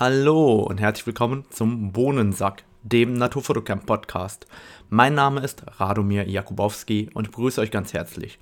Hallo und herzlich willkommen zum Bohnensack, dem Naturfotocamp Podcast. Mein Name ist Radomir Jakubowski und ich begrüße euch ganz herzlich.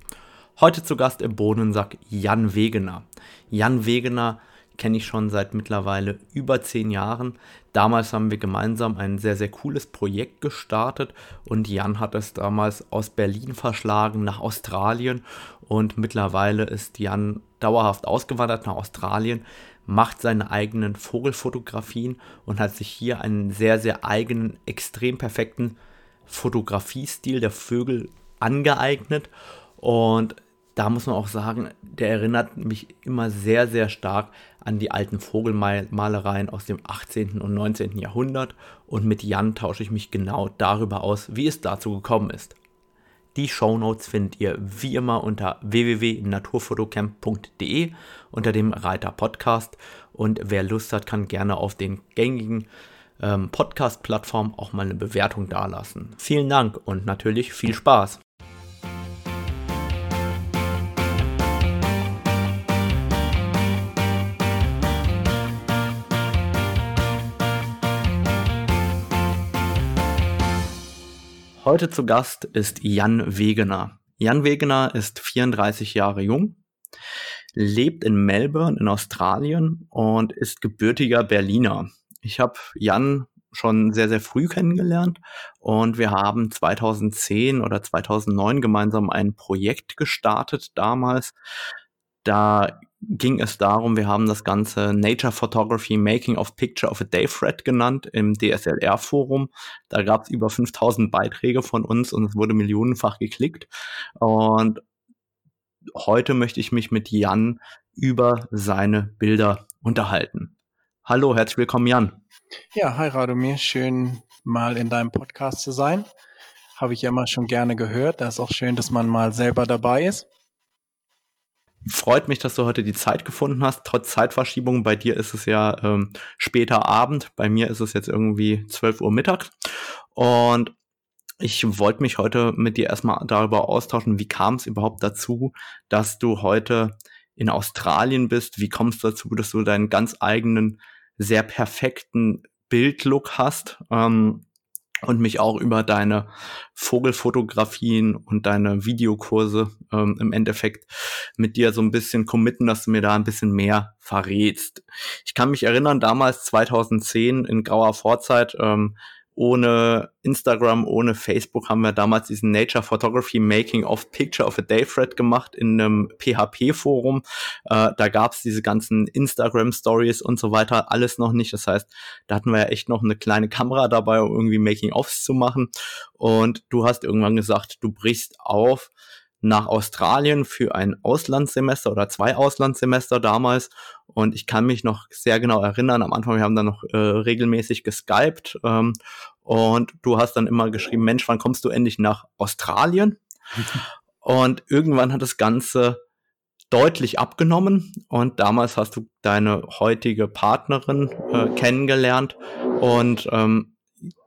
Heute zu Gast im Bohnensack Jan Wegener. Jan Wegener kenne ich schon seit mittlerweile über zehn Jahren. Damals haben wir gemeinsam ein sehr, sehr cooles Projekt gestartet und Jan hat es damals aus Berlin verschlagen nach Australien und mittlerweile ist Jan dauerhaft ausgewandert nach Australien, macht seine eigenen Vogelfotografien und hat sich hier einen sehr, sehr eigenen, extrem perfekten Fotografiestil der Vögel angeeignet. Und da muss man auch sagen, der erinnert mich immer sehr, sehr stark an die alten Vogelmalereien aus dem 18. und 19. Jahrhundert. Und mit Jan tausche ich mich genau darüber aus, wie es dazu gekommen ist. Die Shownotes findet ihr wie immer unter www.naturfotocamp.de unter dem Reiter Podcast. Und wer Lust hat, kann gerne auf den gängigen ähm, Podcast-Plattformen auch mal eine Bewertung dalassen. Vielen Dank und natürlich viel Spaß. Heute zu Gast ist Jan Wegener. Jan Wegener ist 34 Jahre jung, lebt in Melbourne in Australien und ist gebürtiger Berliner. Ich habe Jan schon sehr, sehr früh kennengelernt und wir haben 2010 oder 2009 gemeinsam ein Projekt gestartet damals. Da ging es darum, wir haben das Ganze Nature Photography Making of Picture of a Day Thread genannt im DSLR Forum. Da gab es über 5000 Beiträge von uns und es wurde millionenfach geklickt. Und heute möchte ich mich mit Jan über seine Bilder unterhalten. Hallo, herzlich willkommen, Jan. Ja, hi Radomir, schön mal in deinem Podcast zu sein. Habe ich ja immer schon gerne gehört. Da ist auch schön, dass man mal selber dabei ist. Freut mich, dass du heute die Zeit gefunden hast, trotz Zeitverschiebung. Bei dir ist es ja ähm, später Abend, bei mir ist es jetzt irgendwie 12 Uhr Mittag. Und ich wollte mich heute mit dir erstmal darüber austauschen, wie kam es überhaupt dazu, dass du heute in Australien bist? Wie kommst du dazu, dass du deinen ganz eigenen, sehr perfekten Bildlook hast? Ähm, und mich auch über deine Vogelfotografien und deine Videokurse ähm, im Endeffekt mit dir so ein bisschen committen, dass du mir da ein bisschen mehr verrätst. Ich kann mich erinnern, damals 2010 in grauer Vorzeit, ähm, ohne Instagram, ohne Facebook haben wir damals diesen Nature Photography Making of Picture of a Day Thread gemacht in einem PHP-Forum. Äh, da gab es diese ganzen Instagram-Stories und so weiter, alles noch nicht. Das heißt, da hatten wir ja echt noch eine kleine Kamera dabei, um irgendwie Making-ofs zu machen. Und du hast irgendwann gesagt, du brichst auf nach Australien für ein Auslandssemester oder zwei Auslandssemester damals. Und ich kann mich noch sehr genau erinnern, am Anfang, wir haben dann noch äh, regelmäßig geskypt. Ähm, und du hast dann immer geschrieben, Mensch, wann kommst du endlich nach Australien? und irgendwann hat das Ganze deutlich abgenommen und damals hast du deine heutige Partnerin äh, kennengelernt und ähm,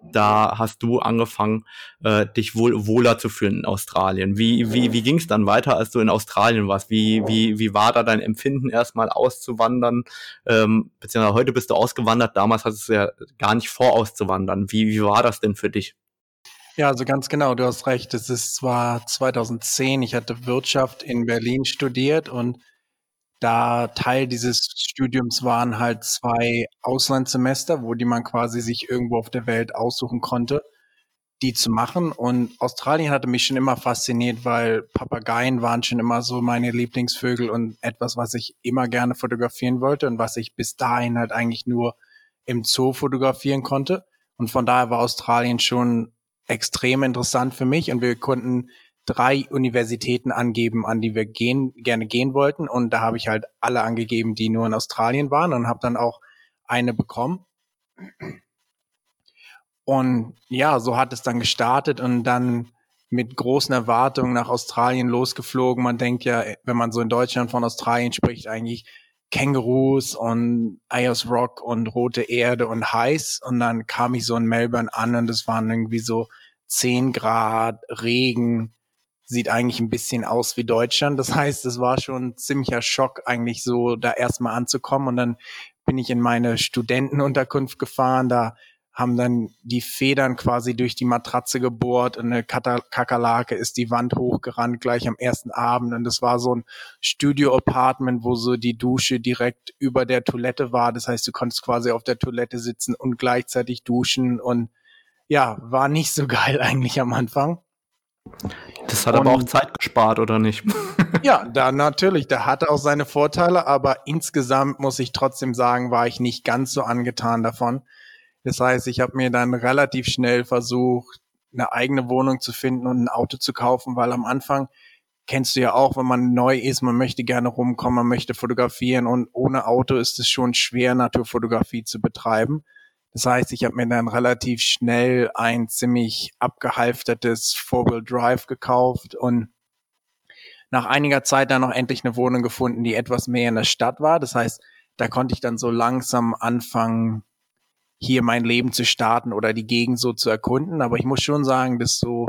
da hast du angefangen, äh, dich wohl wohler zu fühlen in Australien. Wie, wie, wie ging es dann weiter, als du in Australien warst? Wie, wie, wie war da dein Empfinden, erstmal auszuwandern? Ähm, beziehungsweise heute bist du ausgewandert, damals hattest du ja gar nicht vor, auszuwandern. Wie, wie war das denn für dich? Ja, also ganz genau, du hast recht. Es ist zwar 2010, ich hatte Wirtschaft in Berlin studiert und da Teil dieses Studiums waren halt zwei Auslandssemester, wo die man quasi sich irgendwo auf der Welt aussuchen konnte, die zu machen. Und Australien hatte mich schon immer fasziniert, weil Papageien waren schon immer so meine Lieblingsvögel und etwas, was ich immer gerne fotografieren wollte und was ich bis dahin halt eigentlich nur im Zoo fotografieren konnte. Und von daher war Australien schon extrem interessant für mich und wir konnten drei Universitäten angeben, an die wir gehen, gerne gehen wollten. Und da habe ich halt alle angegeben, die nur in Australien waren und habe dann auch eine bekommen. Und ja, so hat es dann gestartet und dann mit großen Erwartungen nach Australien losgeflogen. Man denkt ja, wenn man so in Deutschland von Australien spricht, eigentlich Kängurus und Ayers Rock und rote Erde und heiß. Und dann kam ich so in Melbourne an und es waren irgendwie so 10 Grad, Regen, sieht eigentlich ein bisschen aus wie Deutschland. Das heißt, es war schon ein ziemlicher Schock, eigentlich so da erstmal anzukommen. Und dann bin ich in meine Studentenunterkunft gefahren. Da haben dann die Federn quasi durch die Matratze gebohrt und eine Kakerlake ist die Wand hochgerannt gleich am ersten Abend und es war so ein Studio-Apartment, wo so die Dusche direkt über der Toilette war. Das heißt, du konntest quasi auf der Toilette sitzen und gleichzeitig duschen und ja, war nicht so geil eigentlich am Anfang. Das hat und, aber auch Zeit gespart, oder nicht? ja, da natürlich, der hatte auch seine Vorteile, aber insgesamt muss ich trotzdem sagen, war ich nicht ganz so angetan davon. Das heißt, ich habe mir dann relativ schnell versucht, eine eigene Wohnung zu finden und ein Auto zu kaufen, weil am Anfang kennst du ja auch, wenn man neu ist, man möchte gerne rumkommen, man möchte fotografieren und ohne Auto ist es schon schwer, Naturfotografie zu betreiben. Das heißt, ich habe mir dann relativ schnell ein ziemlich abgehalftertes Four-Wheel Drive gekauft und nach einiger Zeit dann noch endlich eine Wohnung gefunden, die etwas mehr in der Stadt war. Das heißt, da konnte ich dann so langsam anfangen, hier mein Leben zu starten oder die Gegend so zu erkunden. Aber ich muss schon sagen, dass so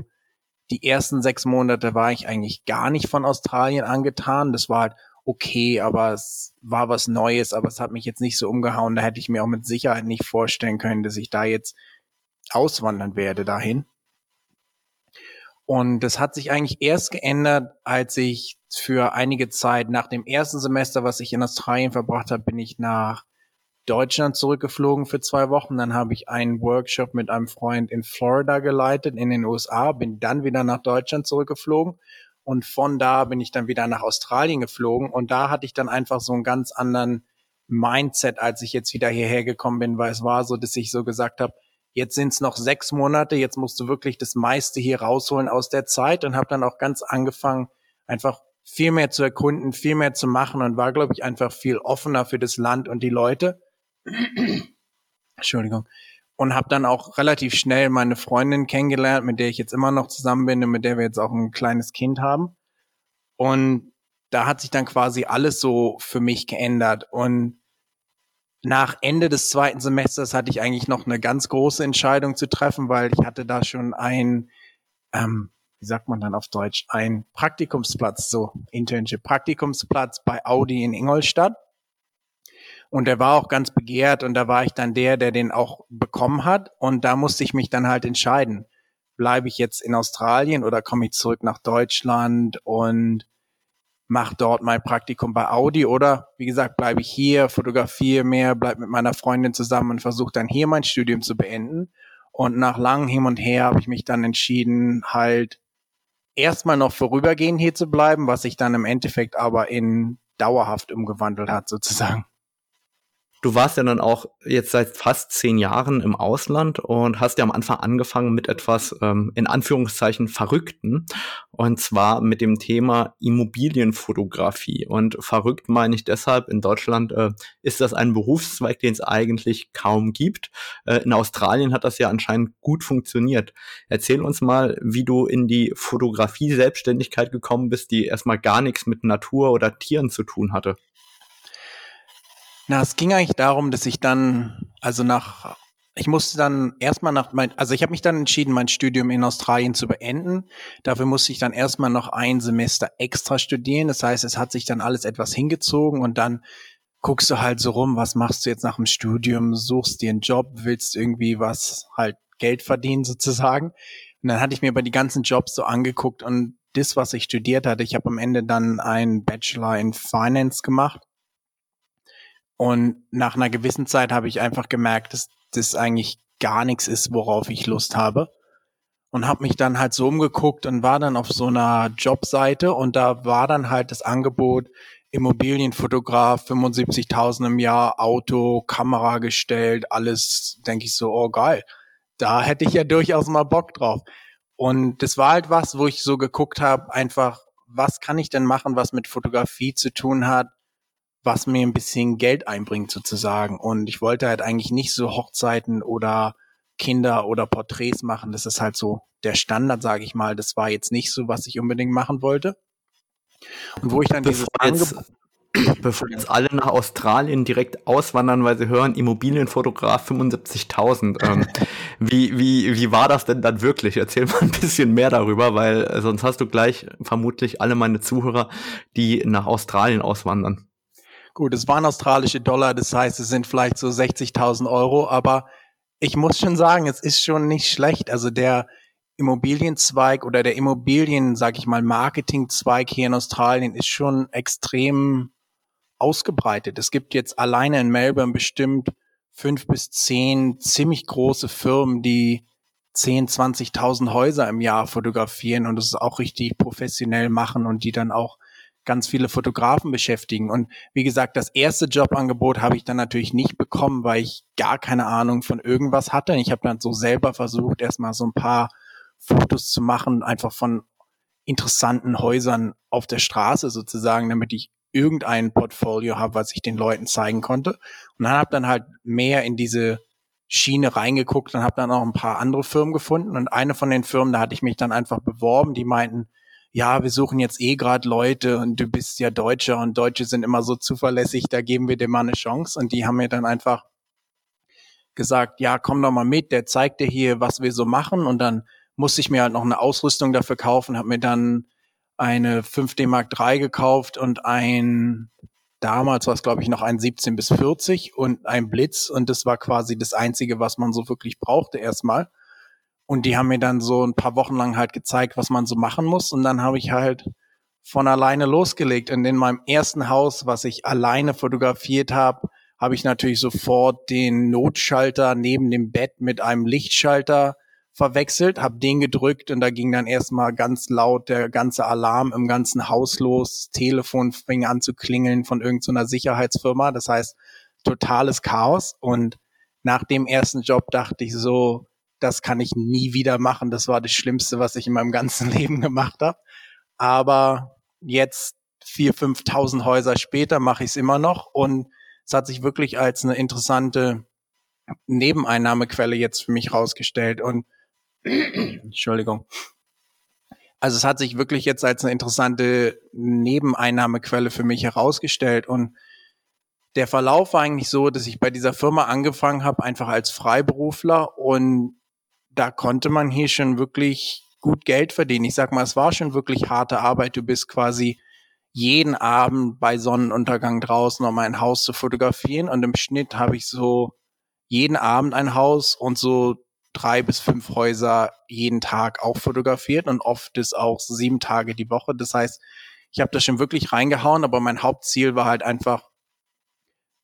die ersten sechs Monate war ich eigentlich gar nicht von Australien angetan. Das war halt okay, aber es war was Neues, aber es hat mich jetzt nicht so umgehauen. Da hätte ich mir auch mit Sicherheit nicht vorstellen können, dass ich da jetzt auswandern werde dahin. Und das hat sich eigentlich erst geändert, als ich für einige Zeit nach dem ersten Semester, was ich in Australien verbracht habe, bin ich nach Deutschland zurückgeflogen für zwei Wochen. Dann habe ich einen Workshop mit einem Freund in Florida geleitet, in den USA, bin dann wieder nach Deutschland zurückgeflogen und von da bin ich dann wieder nach Australien geflogen und da hatte ich dann einfach so einen ganz anderen Mindset, als ich jetzt wieder hierher gekommen bin, weil es war so, dass ich so gesagt habe, jetzt sind es noch sechs Monate, jetzt musst du wirklich das meiste hier rausholen aus der Zeit und habe dann auch ganz angefangen, einfach viel mehr zu erkunden, viel mehr zu machen und war, glaube ich, einfach viel offener für das Land und die Leute. Entschuldigung. Und habe dann auch relativ schnell meine Freundin kennengelernt, mit der ich jetzt immer noch zusammen bin und mit der wir jetzt auch ein kleines Kind haben. Und da hat sich dann quasi alles so für mich geändert. Und nach Ende des zweiten Semesters hatte ich eigentlich noch eine ganz große Entscheidung zu treffen, weil ich hatte da schon ein, ähm, wie sagt man dann auf Deutsch, ein Praktikumsplatz, so Internship Praktikumsplatz bei Audi in Ingolstadt. Und der war auch ganz begehrt und da war ich dann der, der den auch bekommen hat. Und da musste ich mich dann halt entscheiden. Bleibe ich jetzt in Australien oder komme ich zurück nach Deutschland und mache dort mein Praktikum bei Audi oder wie gesagt, bleibe ich hier, fotografiere mehr, bleibe mit meiner Freundin zusammen und versuche dann hier mein Studium zu beenden. Und nach langem Hin und Her habe ich mich dann entschieden, halt erstmal noch vorübergehend hier zu bleiben, was sich dann im Endeffekt aber in dauerhaft umgewandelt hat sozusagen. Du warst ja dann auch jetzt seit fast zehn Jahren im Ausland und hast ja am Anfang angefangen mit etwas ähm, in Anführungszeichen Verrückten und zwar mit dem Thema Immobilienfotografie. Und verrückt meine ich deshalb, in Deutschland äh, ist das ein Berufszweig, den es eigentlich kaum gibt. Äh, in Australien hat das ja anscheinend gut funktioniert. Erzähl uns mal, wie du in die Fotografie-Selbstständigkeit gekommen bist, die erstmal gar nichts mit Natur oder Tieren zu tun hatte. Na, es ging eigentlich darum, dass ich dann, also nach, ich musste dann erstmal nach mein, also ich habe mich dann entschieden, mein Studium in Australien zu beenden. Dafür musste ich dann erstmal noch ein Semester extra studieren. Das heißt, es hat sich dann alles etwas hingezogen und dann guckst du halt so rum, was machst du jetzt nach dem Studium, suchst dir einen Job, willst irgendwie was halt Geld verdienen sozusagen. Und dann hatte ich mir aber die ganzen Jobs so angeguckt und das, was ich studiert hatte, ich habe am Ende dann einen Bachelor in Finance gemacht und nach einer gewissen Zeit habe ich einfach gemerkt, dass das eigentlich gar nichts ist, worauf ich Lust habe. Und habe mich dann halt so umgeguckt und war dann auf so einer Jobseite und da war dann halt das Angebot Immobilienfotograf, 75.000 im Jahr, Auto, Kamera gestellt, alles, denke ich so, oh geil, da hätte ich ja durchaus mal Bock drauf. Und das war halt was, wo ich so geguckt habe, einfach, was kann ich denn machen, was mit Fotografie zu tun hat, was mir ein bisschen Geld einbringt sozusagen. Und ich wollte halt eigentlich nicht so Hochzeiten oder Kinder oder Porträts machen. Das ist halt so der Standard, sage ich mal. Das war jetzt nicht so, was ich unbedingt machen wollte. Und wo ich dann bevor dieses Angebot bevor jetzt alle nach Australien direkt auswandern, weil sie hören, Immobilienfotograf 75.000. Ähm, wie, wie, wie war das denn dann wirklich? Erzähl mal ein bisschen mehr darüber, weil äh, sonst hast du gleich vermutlich alle meine Zuhörer, die nach Australien auswandern. Gut, es waren australische Dollar, das heißt, es sind vielleicht so 60.000 Euro, aber ich muss schon sagen, es ist schon nicht schlecht. Also der Immobilienzweig oder der Immobilien, sag ich mal, Marketingzweig hier in Australien ist schon extrem ausgebreitet. Es gibt jetzt alleine in Melbourne bestimmt fünf bis zehn ziemlich große Firmen, die 10, 20.000 Häuser im Jahr fotografieren und das auch richtig professionell machen und die dann auch ganz viele Fotografen beschäftigen. Und wie gesagt, das erste Jobangebot habe ich dann natürlich nicht bekommen, weil ich gar keine Ahnung von irgendwas hatte. Ich habe dann so selber versucht, erstmal so ein paar Fotos zu machen, einfach von interessanten Häusern auf der Straße sozusagen, damit ich irgendein Portfolio habe, was ich den Leuten zeigen konnte. Und dann habe dann halt mehr in diese Schiene reingeguckt und habe dann auch ein paar andere Firmen gefunden. Und eine von den Firmen, da hatte ich mich dann einfach beworben, die meinten, ja, wir suchen jetzt eh gerade Leute und du bist ja Deutscher und Deutsche sind immer so zuverlässig, da geben wir dir mal eine Chance. Und die haben mir dann einfach gesagt, ja, komm doch mal mit, der zeigt dir hier, was wir so machen. Und dann musste ich mir halt noch eine Ausrüstung dafür kaufen, habe mir dann eine 5D Mark III gekauft und ein, damals war es glaube ich noch ein 17 bis 40 und ein Blitz und das war quasi das Einzige, was man so wirklich brauchte erstmal. Und die haben mir dann so ein paar Wochen lang halt gezeigt, was man so machen muss. Und dann habe ich halt von alleine losgelegt. Und in meinem ersten Haus, was ich alleine fotografiert habe, habe ich natürlich sofort den Notschalter neben dem Bett mit einem Lichtschalter verwechselt, habe den gedrückt und da ging dann erstmal ganz laut der ganze Alarm im ganzen Haus los. Telefon fing an zu klingeln von irgendeiner Sicherheitsfirma. Das heißt, totales Chaos. Und nach dem ersten Job dachte ich so, das kann ich nie wieder machen. Das war das Schlimmste, was ich in meinem ganzen Leben gemacht habe. Aber jetzt vier, 5.000 Häuser später mache ich es immer noch und es hat sich wirklich als eine interessante Nebeneinnahmequelle jetzt für mich rausgestellt und Entschuldigung. Also es hat sich wirklich jetzt als eine interessante Nebeneinnahmequelle für mich herausgestellt und der Verlauf war eigentlich so, dass ich bei dieser Firma angefangen habe, einfach als Freiberufler und da konnte man hier schon wirklich gut Geld verdienen. Ich sag mal, es war schon wirklich harte Arbeit. Du bist quasi jeden Abend bei Sonnenuntergang draußen, um ein Haus zu fotografieren. Und im Schnitt habe ich so jeden Abend ein Haus und so drei bis fünf Häuser jeden Tag auch fotografiert und oft ist auch sieben Tage die Woche. Das heißt, ich habe das schon wirklich reingehauen, aber mein Hauptziel war halt einfach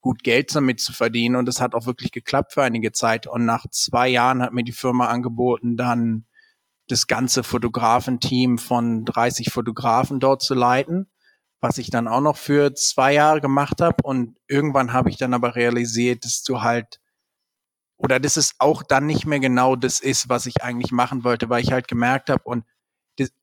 gut Geld damit zu verdienen. Und es hat auch wirklich geklappt für einige Zeit. Und nach zwei Jahren hat mir die Firma angeboten, dann das ganze Fotografenteam von 30 Fotografen dort zu leiten, was ich dann auch noch für zwei Jahre gemacht habe. Und irgendwann habe ich dann aber realisiert, dass du halt oder dass es auch dann nicht mehr genau das ist, was ich eigentlich machen wollte, weil ich halt gemerkt habe und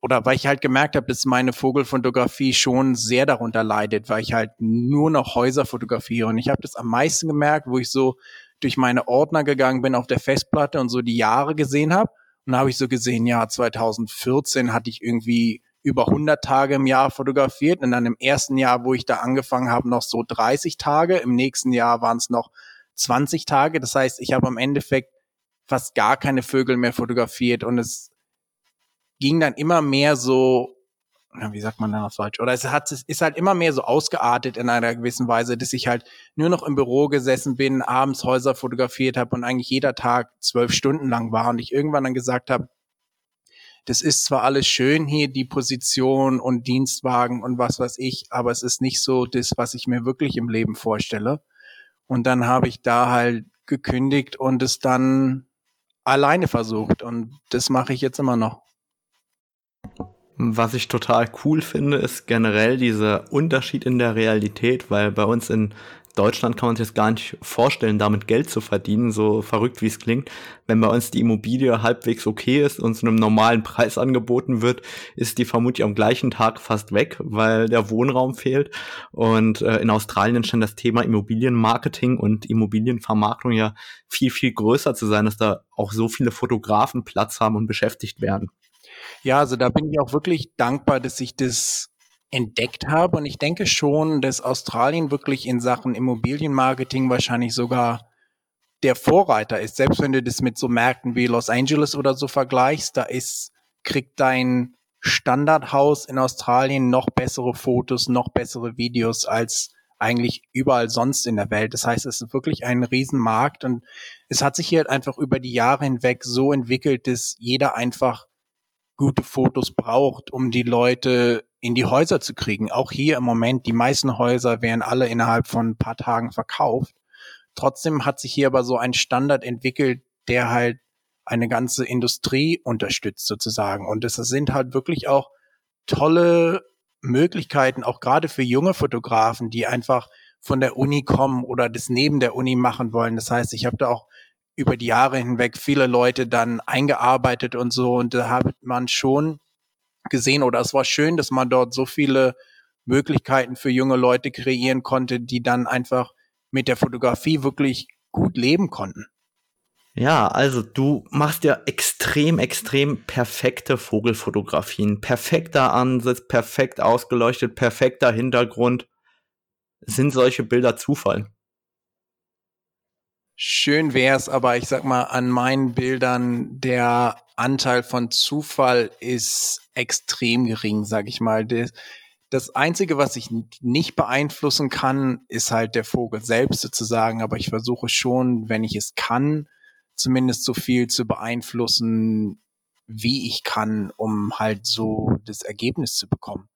oder weil ich halt gemerkt habe, dass meine Vogelfotografie schon sehr darunter leidet, weil ich halt nur noch Häuser fotografiere. Und ich habe das am meisten gemerkt, wo ich so durch meine Ordner gegangen bin auf der Festplatte und so die Jahre gesehen habe. Und da habe ich so gesehen, ja, 2014 hatte ich irgendwie über 100 Tage im Jahr fotografiert und dann im ersten Jahr, wo ich da angefangen habe, noch so 30 Tage. Im nächsten Jahr waren es noch 20 Tage. Das heißt, ich habe am Endeffekt fast gar keine Vögel mehr fotografiert und es ging dann immer mehr so, wie sagt man dann auf Deutsch? Oder es hat, es ist halt immer mehr so ausgeartet in einer gewissen Weise, dass ich halt nur noch im Büro gesessen bin, abends Häuser fotografiert habe und eigentlich jeder Tag zwölf Stunden lang war und ich irgendwann dann gesagt habe, das ist zwar alles schön hier, die Position und Dienstwagen und was weiß ich, aber es ist nicht so das, was ich mir wirklich im Leben vorstelle. Und dann habe ich da halt gekündigt und es dann alleine versucht und das mache ich jetzt immer noch. Was ich total cool finde, ist generell dieser Unterschied in der Realität, weil bei uns in Deutschland kann man sich das gar nicht vorstellen, damit Geld zu verdienen, so verrückt wie es klingt. Wenn bei uns die Immobilie halbwegs okay ist und zu einem normalen Preis angeboten wird, ist die vermutlich am gleichen Tag fast weg, weil der Wohnraum fehlt. Und äh, in Australien scheint das Thema Immobilienmarketing und Immobilienvermarktung ja viel, viel größer zu sein, dass da auch so viele Fotografen Platz haben und beschäftigt werden. Ja, also da bin ich auch wirklich dankbar, dass ich das entdeckt habe. Und ich denke schon, dass Australien wirklich in Sachen Immobilienmarketing wahrscheinlich sogar der Vorreiter ist. Selbst wenn du das mit so Märkten wie Los Angeles oder so vergleichst, da ist, kriegt dein Standardhaus in Australien noch bessere Fotos, noch bessere Videos als eigentlich überall sonst in der Welt. Das heißt, es ist wirklich ein Riesenmarkt und es hat sich hier einfach über die Jahre hinweg so entwickelt, dass jeder einfach gute Fotos braucht, um die Leute in die Häuser zu kriegen. Auch hier im Moment, die meisten Häuser werden alle innerhalb von ein paar Tagen verkauft. Trotzdem hat sich hier aber so ein Standard entwickelt, der halt eine ganze Industrie unterstützt sozusagen. Und es sind halt wirklich auch tolle Möglichkeiten, auch gerade für junge Fotografen, die einfach von der Uni kommen oder das neben der Uni machen wollen. Das heißt, ich habe da auch über die Jahre hinweg viele Leute dann eingearbeitet und so und da hat man schon gesehen oder es war schön, dass man dort so viele Möglichkeiten für junge Leute kreieren konnte, die dann einfach mit der Fotografie wirklich gut leben konnten. Ja, also du machst ja extrem, extrem perfekte Vogelfotografien. Perfekter Ansatz, perfekt ausgeleuchtet, perfekter Hintergrund. Sind solche Bilder Zufall? Schön wär's, aber ich sag mal, an meinen Bildern der Anteil von Zufall ist extrem gering, sag ich mal. Das Einzige, was ich nicht beeinflussen kann, ist halt der Vogel selbst sozusagen, aber ich versuche schon, wenn ich es kann, zumindest so viel zu beeinflussen, wie ich kann, um halt so das Ergebnis zu bekommen.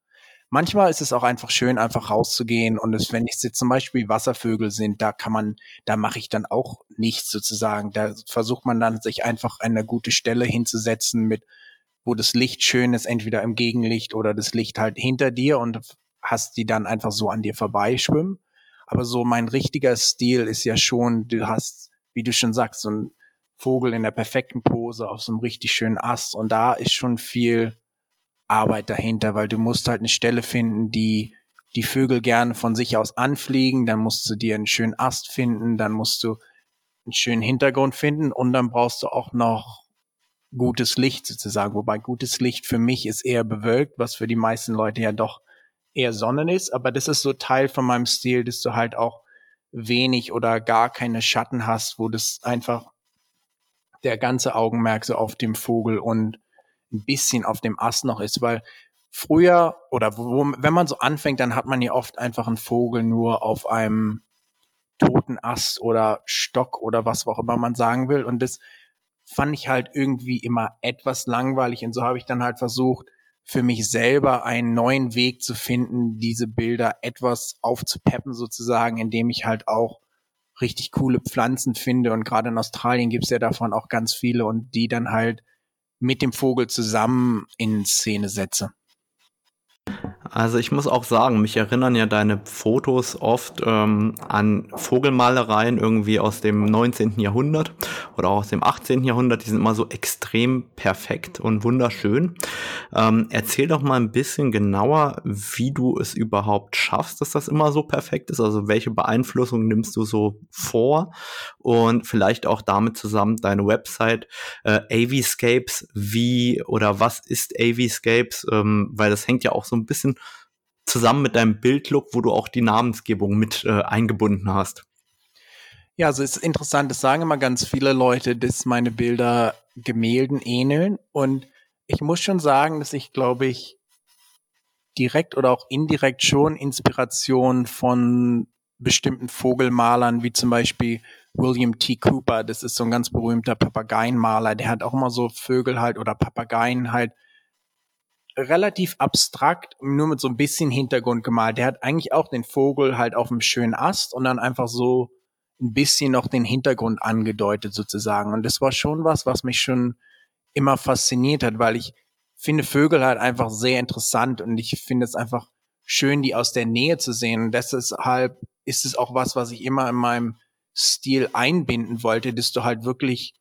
Manchmal ist es auch einfach schön, einfach rauszugehen und es, wenn es jetzt zum Beispiel Wasservögel sind, da kann man, da mache ich dann auch nichts sozusagen. Da versucht man dann sich einfach eine gute Stelle hinzusetzen mit, wo das Licht schön ist, entweder im Gegenlicht oder das Licht halt hinter dir und hast die dann einfach so an dir vorbeischwimmen. Aber so mein richtiger Stil ist ja schon, du hast, wie du schon sagst, so ein Vogel in der perfekten Pose auf so einem richtig schönen Ast. Und da ist schon viel Arbeit dahinter, weil du musst halt eine Stelle finden, die die Vögel gerne von sich aus anfliegen, dann musst du dir einen schönen Ast finden, dann musst du einen schönen Hintergrund finden und dann brauchst du auch noch gutes Licht sozusagen. Wobei gutes Licht für mich ist eher bewölkt, was für die meisten Leute ja doch eher Sonnen ist. Aber das ist so Teil von meinem Stil, dass du halt auch wenig oder gar keine Schatten hast, wo das einfach der ganze Augenmerk so auf dem Vogel und ein bisschen auf dem Ast noch ist, weil früher oder wo, wenn man so anfängt, dann hat man ja oft einfach einen Vogel nur auf einem toten Ast oder Stock oder was auch immer man sagen will. Und das fand ich halt irgendwie immer etwas langweilig. Und so habe ich dann halt versucht, für mich selber einen neuen Weg zu finden, diese Bilder etwas aufzupeppen sozusagen, indem ich halt auch richtig coole Pflanzen finde. Und gerade in Australien gibt's ja davon auch ganz viele und die dann halt mit dem Vogel zusammen in Szene setze. Also ich muss auch sagen, mich erinnern ja deine Fotos oft ähm, an Vogelmalereien irgendwie aus dem 19. Jahrhundert oder auch aus dem 18. Jahrhundert. Die sind immer so extrem perfekt und wunderschön. Ähm, erzähl doch mal ein bisschen genauer, wie du es überhaupt schaffst, dass das immer so perfekt ist. Also welche Beeinflussung nimmst du so vor und vielleicht auch damit zusammen deine Website äh, Aviscapes, wie oder was ist Aviscapes, ähm, weil das hängt ja auch so ein bisschen zusammen mit deinem Bildlook, wo du auch die Namensgebung mit äh, eingebunden hast. Ja, also es ist interessant, das sagen immer ganz viele Leute, dass meine Bilder Gemälden ähneln. Und ich muss schon sagen, dass ich, glaube ich, direkt oder auch indirekt schon Inspiration von bestimmten Vogelmalern, wie zum Beispiel William T. Cooper, das ist so ein ganz berühmter Papageienmaler, der hat auch immer so Vögel halt oder Papageien halt relativ abstrakt, nur mit so ein bisschen Hintergrund gemalt. Der hat eigentlich auch den Vogel halt auf einem schönen Ast und dann einfach so ein bisschen noch den Hintergrund angedeutet sozusagen. Und das war schon was, was mich schon immer fasziniert hat, weil ich finde Vögel halt einfach sehr interessant und ich finde es einfach schön, die aus der Nähe zu sehen. Und deshalb ist es auch was, was ich immer in meinem Stil einbinden wollte, dass du halt wirklich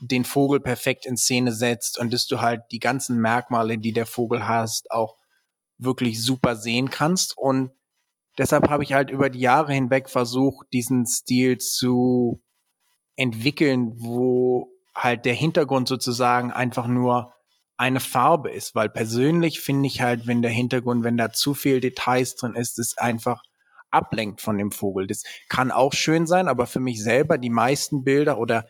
den Vogel perfekt in Szene setzt und dass du halt die ganzen Merkmale, die der Vogel hast, auch wirklich super sehen kannst. Und deshalb habe ich halt über die Jahre hinweg versucht, diesen Stil zu entwickeln, wo halt der Hintergrund sozusagen einfach nur eine Farbe ist, weil persönlich finde ich halt, wenn der Hintergrund, wenn da zu viel Details drin ist, ist einfach ablenkt von dem Vogel. Das kann auch schön sein, aber für mich selber die meisten Bilder oder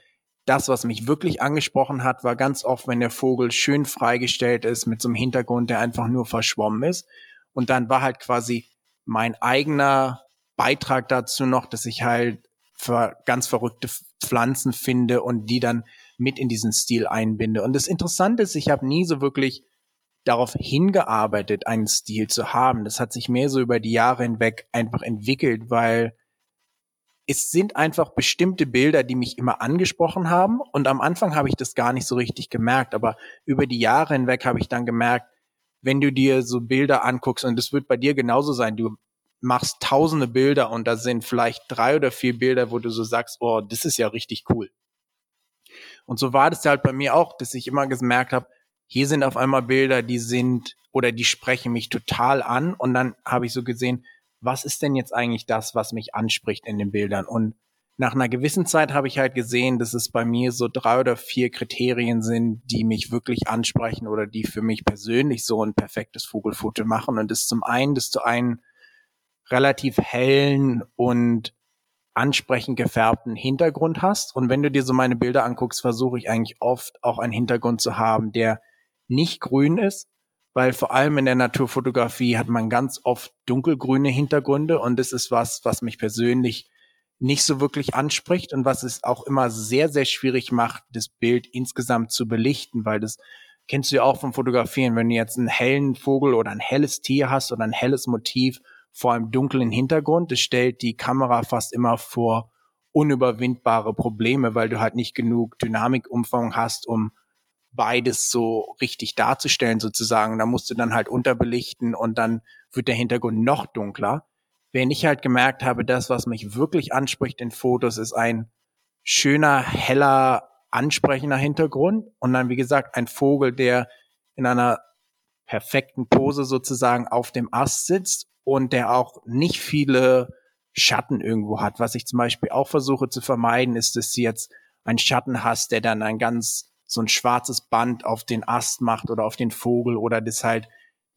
das, was mich wirklich angesprochen hat, war ganz oft, wenn der Vogel schön freigestellt ist mit so einem Hintergrund, der einfach nur verschwommen ist. Und dann war halt quasi mein eigener Beitrag dazu noch, dass ich halt ganz verrückte Pflanzen finde und die dann mit in diesen Stil einbinde. Und das Interessante ist, ich habe nie so wirklich darauf hingearbeitet, einen Stil zu haben. Das hat sich mehr so über die Jahre hinweg einfach entwickelt, weil es sind einfach bestimmte Bilder, die mich immer angesprochen haben. Und am Anfang habe ich das gar nicht so richtig gemerkt. Aber über die Jahre hinweg habe ich dann gemerkt, wenn du dir so Bilder anguckst, und das wird bei dir genauso sein, du machst tausende Bilder und da sind vielleicht drei oder vier Bilder, wo du so sagst, oh, das ist ja richtig cool. Und so war das halt bei mir auch, dass ich immer gemerkt habe, hier sind auf einmal Bilder, die sind oder die sprechen mich total an. Und dann habe ich so gesehen, was ist denn jetzt eigentlich das, was mich anspricht in den Bildern? Und nach einer gewissen Zeit habe ich halt gesehen, dass es bei mir so drei oder vier Kriterien sind, die mich wirklich ansprechen oder die für mich persönlich so ein perfektes Vogelfoto machen. Und das ist zum einen, dass du einen relativ hellen und ansprechend gefärbten Hintergrund hast. Und wenn du dir so meine Bilder anguckst, versuche ich eigentlich oft auch einen Hintergrund zu haben, der nicht grün ist, weil vor allem in der Naturfotografie hat man ganz oft dunkelgrüne Hintergründe und das ist was, was mich persönlich nicht so wirklich anspricht und was es auch immer sehr, sehr schwierig macht, das Bild insgesamt zu belichten, weil das kennst du ja auch vom Fotografieren, wenn du jetzt einen hellen Vogel oder ein helles Tier hast oder ein helles Motiv vor einem dunklen Hintergrund, das stellt die Kamera fast immer vor unüberwindbare Probleme, weil du halt nicht genug Dynamikumfang hast, um beides so richtig darzustellen sozusagen. Da musst du dann halt unterbelichten und dann wird der Hintergrund noch dunkler. Wenn ich halt gemerkt habe, das, was mich wirklich anspricht in Fotos, ist ein schöner, heller, ansprechender Hintergrund und dann, wie gesagt, ein Vogel, der in einer perfekten Pose sozusagen auf dem Ast sitzt und der auch nicht viele Schatten irgendwo hat. Was ich zum Beispiel auch versuche zu vermeiden, ist, dass du jetzt einen Schatten hast, der dann ein ganz so ein schwarzes Band auf den Ast macht oder auf den Vogel oder das halt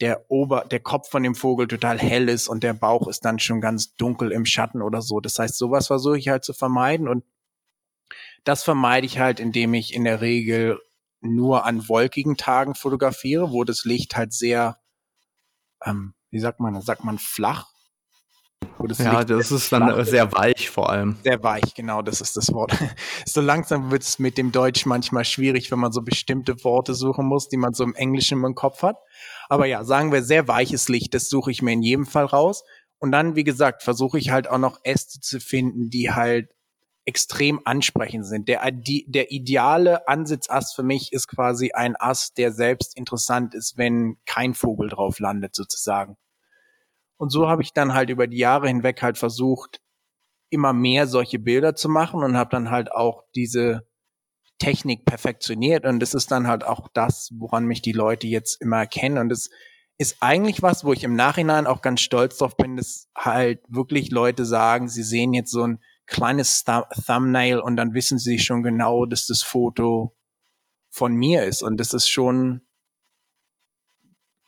der Ober, der Kopf von dem Vogel total hell ist und der Bauch ist dann schon ganz dunkel im Schatten oder so. Das heißt, sowas versuche ich halt zu vermeiden und das vermeide ich halt, indem ich in der Regel nur an wolkigen Tagen fotografiere, wo das Licht halt sehr, ähm, wie sagt man, sagt man flach ja, Licht das ist dann flach. sehr weich vor allem. Sehr weich, genau, das ist das Wort. so langsam wird es mit dem Deutsch manchmal schwierig, wenn man so bestimmte Worte suchen muss, die man so im Englischen im Kopf hat. Aber ja, sagen wir sehr weiches Licht, das suche ich mir in jedem Fall raus. Und dann, wie gesagt, versuche ich halt auch noch Äste zu finden, die halt extrem ansprechend sind. Der, die, der ideale Ansitzast für mich ist quasi ein Ast, der selbst interessant ist, wenn kein Vogel drauf landet, sozusagen. Und so habe ich dann halt über die Jahre hinweg halt versucht, immer mehr solche Bilder zu machen und habe dann halt auch diese Technik perfektioniert. Und das ist dann halt auch das, woran mich die Leute jetzt immer erkennen. Und es ist eigentlich was, wo ich im Nachhinein auch ganz stolz drauf bin, dass halt wirklich Leute sagen, sie sehen jetzt so ein kleines Thumbnail und dann wissen sie schon genau, dass das Foto von mir ist. Und das ist schon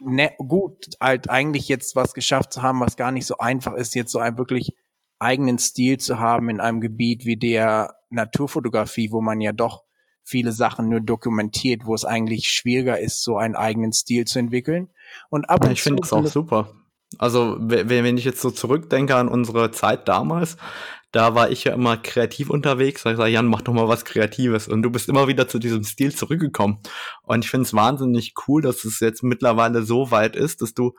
ne, gut, halt eigentlich jetzt was geschafft zu haben, was gar nicht so einfach ist, jetzt so einen wirklich eigenen Stil zu haben in einem Gebiet wie der Naturfotografie, wo man ja doch viele Sachen nur dokumentiert, wo es eigentlich schwieriger ist, so einen eigenen Stil zu entwickeln. Und ab und ich finde das auch super. Also wenn ich jetzt so zurückdenke an unsere Zeit damals, da war ich ja immer kreativ unterwegs. Da ich sage, Jan, mach doch mal was Kreatives. Und du bist immer wieder zu diesem Stil zurückgekommen. Und ich finde es wahnsinnig cool, dass es jetzt mittlerweile so weit ist, dass du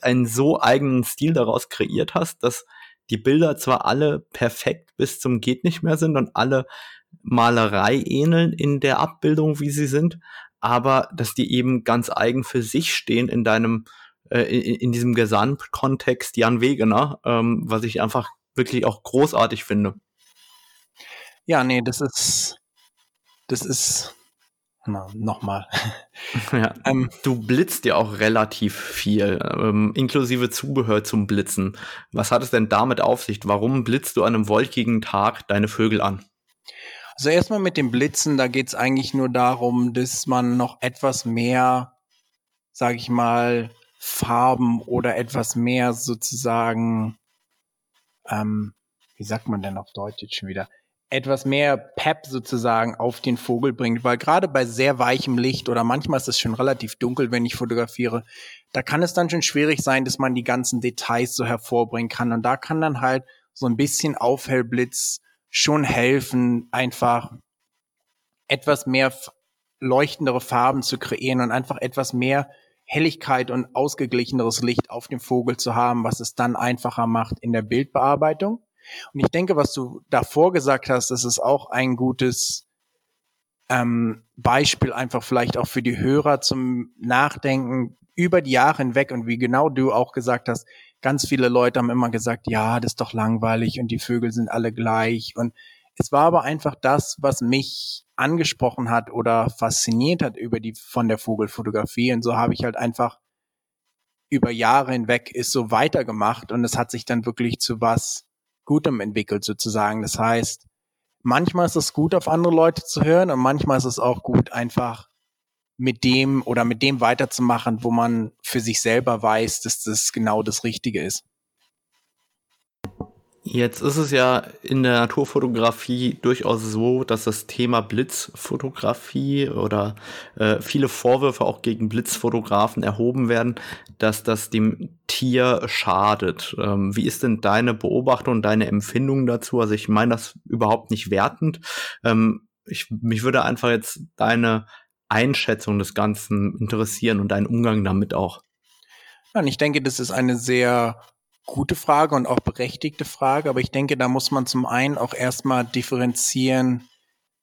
einen so eigenen Stil daraus kreiert hast, dass die Bilder zwar alle perfekt bis zum geht nicht mehr sind und alle Malerei ähneln in der Abbildung, wie sie sind, aber dass die eben ganz eigen für sich stehen in deinem äh, in, in diesem Gesamtkontext Jan Wegener, ähm, was ich einfach wirklich auch großartig finde. Ja, nee, das ist, das ist, na, nochmal. Ja, ähm, du blitzt ja auch relativ viel, ähm, inklusive Zubehör zum Blitzen. Was hat es denn damit auf sich? Warum blitzt du an einem wolkigen Tag deine Vögel an? Also erstmal mit dem Blitzen, da geht es eigentlich nur darum, dass man noch etwas mehr, sage ich mal, Farben oder etwas mehr sozusagen ähm, wie sagt man denn auf Deutsch jetzt schon wieder, etwas mehr Pep sozusagen auf den Vogel bringt, weil gerade bei sehr weichem Licht oder manchmal ist es schon relativ dunkel, wenn ich fotografiere, da kann es dann schon schwierig sein, dass man die ganzen Details so hervorbringen kann. Und da kann dann halt so ein bisschen Aufhellblitz schon helfen, einfach etwas mehr leuchtendere Farben zu kreieren und einfach etwas mehr Helligkeit und ausgeglicheneres Licht auf dem Vogel zu haben, was es dann einfacher macht in der Bildbearbeitung. Und ich denke, was du davor gesagt hast, das ist auch ein gutes ähm, Beispiel einfach vielleicht auch für die Hörer zum Nachdenken über die Jahre hinweg und wie genau du auch gesagt hast, ganz viele Leute haben immer gesagt, ja, das ist doch langweilig und die Vögel sind alle gleich und es war aber einfach das, was mich angesprochen hat oder fasziniert hat über die von der Vogelfotografie und so habe ich halt einfach über Jahre hinweg ist so weitergemacht und es hat sich dann wirklich zu was Gutem entwickelt sozusagen. Das heißt, manchmal ist es gut, auf andere Leute zu hören und manchmal ist es auch gut, einfach mit dem oder mit dem weiterzumachen, wo man für sich selber weiß, dass das genau das Richtige ist. Jetzt ist es ja in der Naturfotografie durchaus so, dass das Thema Blitzfotografie oder äh, viele Vorwürfe auch gegen Blitzfotografen erhoben werden, dass das dem Tier schadet. Ähm, wie ist denn deine Beobachtung deine Empfindung dazu? Also ich meine das überhaupt nicht wertend. Ähm, ich, mich würde einfach jetzt deine Einschätzung des Ganzen interessieren und deinen Umgang damit auch. Ja, und ich denke, das ist eine sehr gute Frage und auch berechtigte Frage, aber ich denke, da muss man zum einen auch erstmal differenzieren,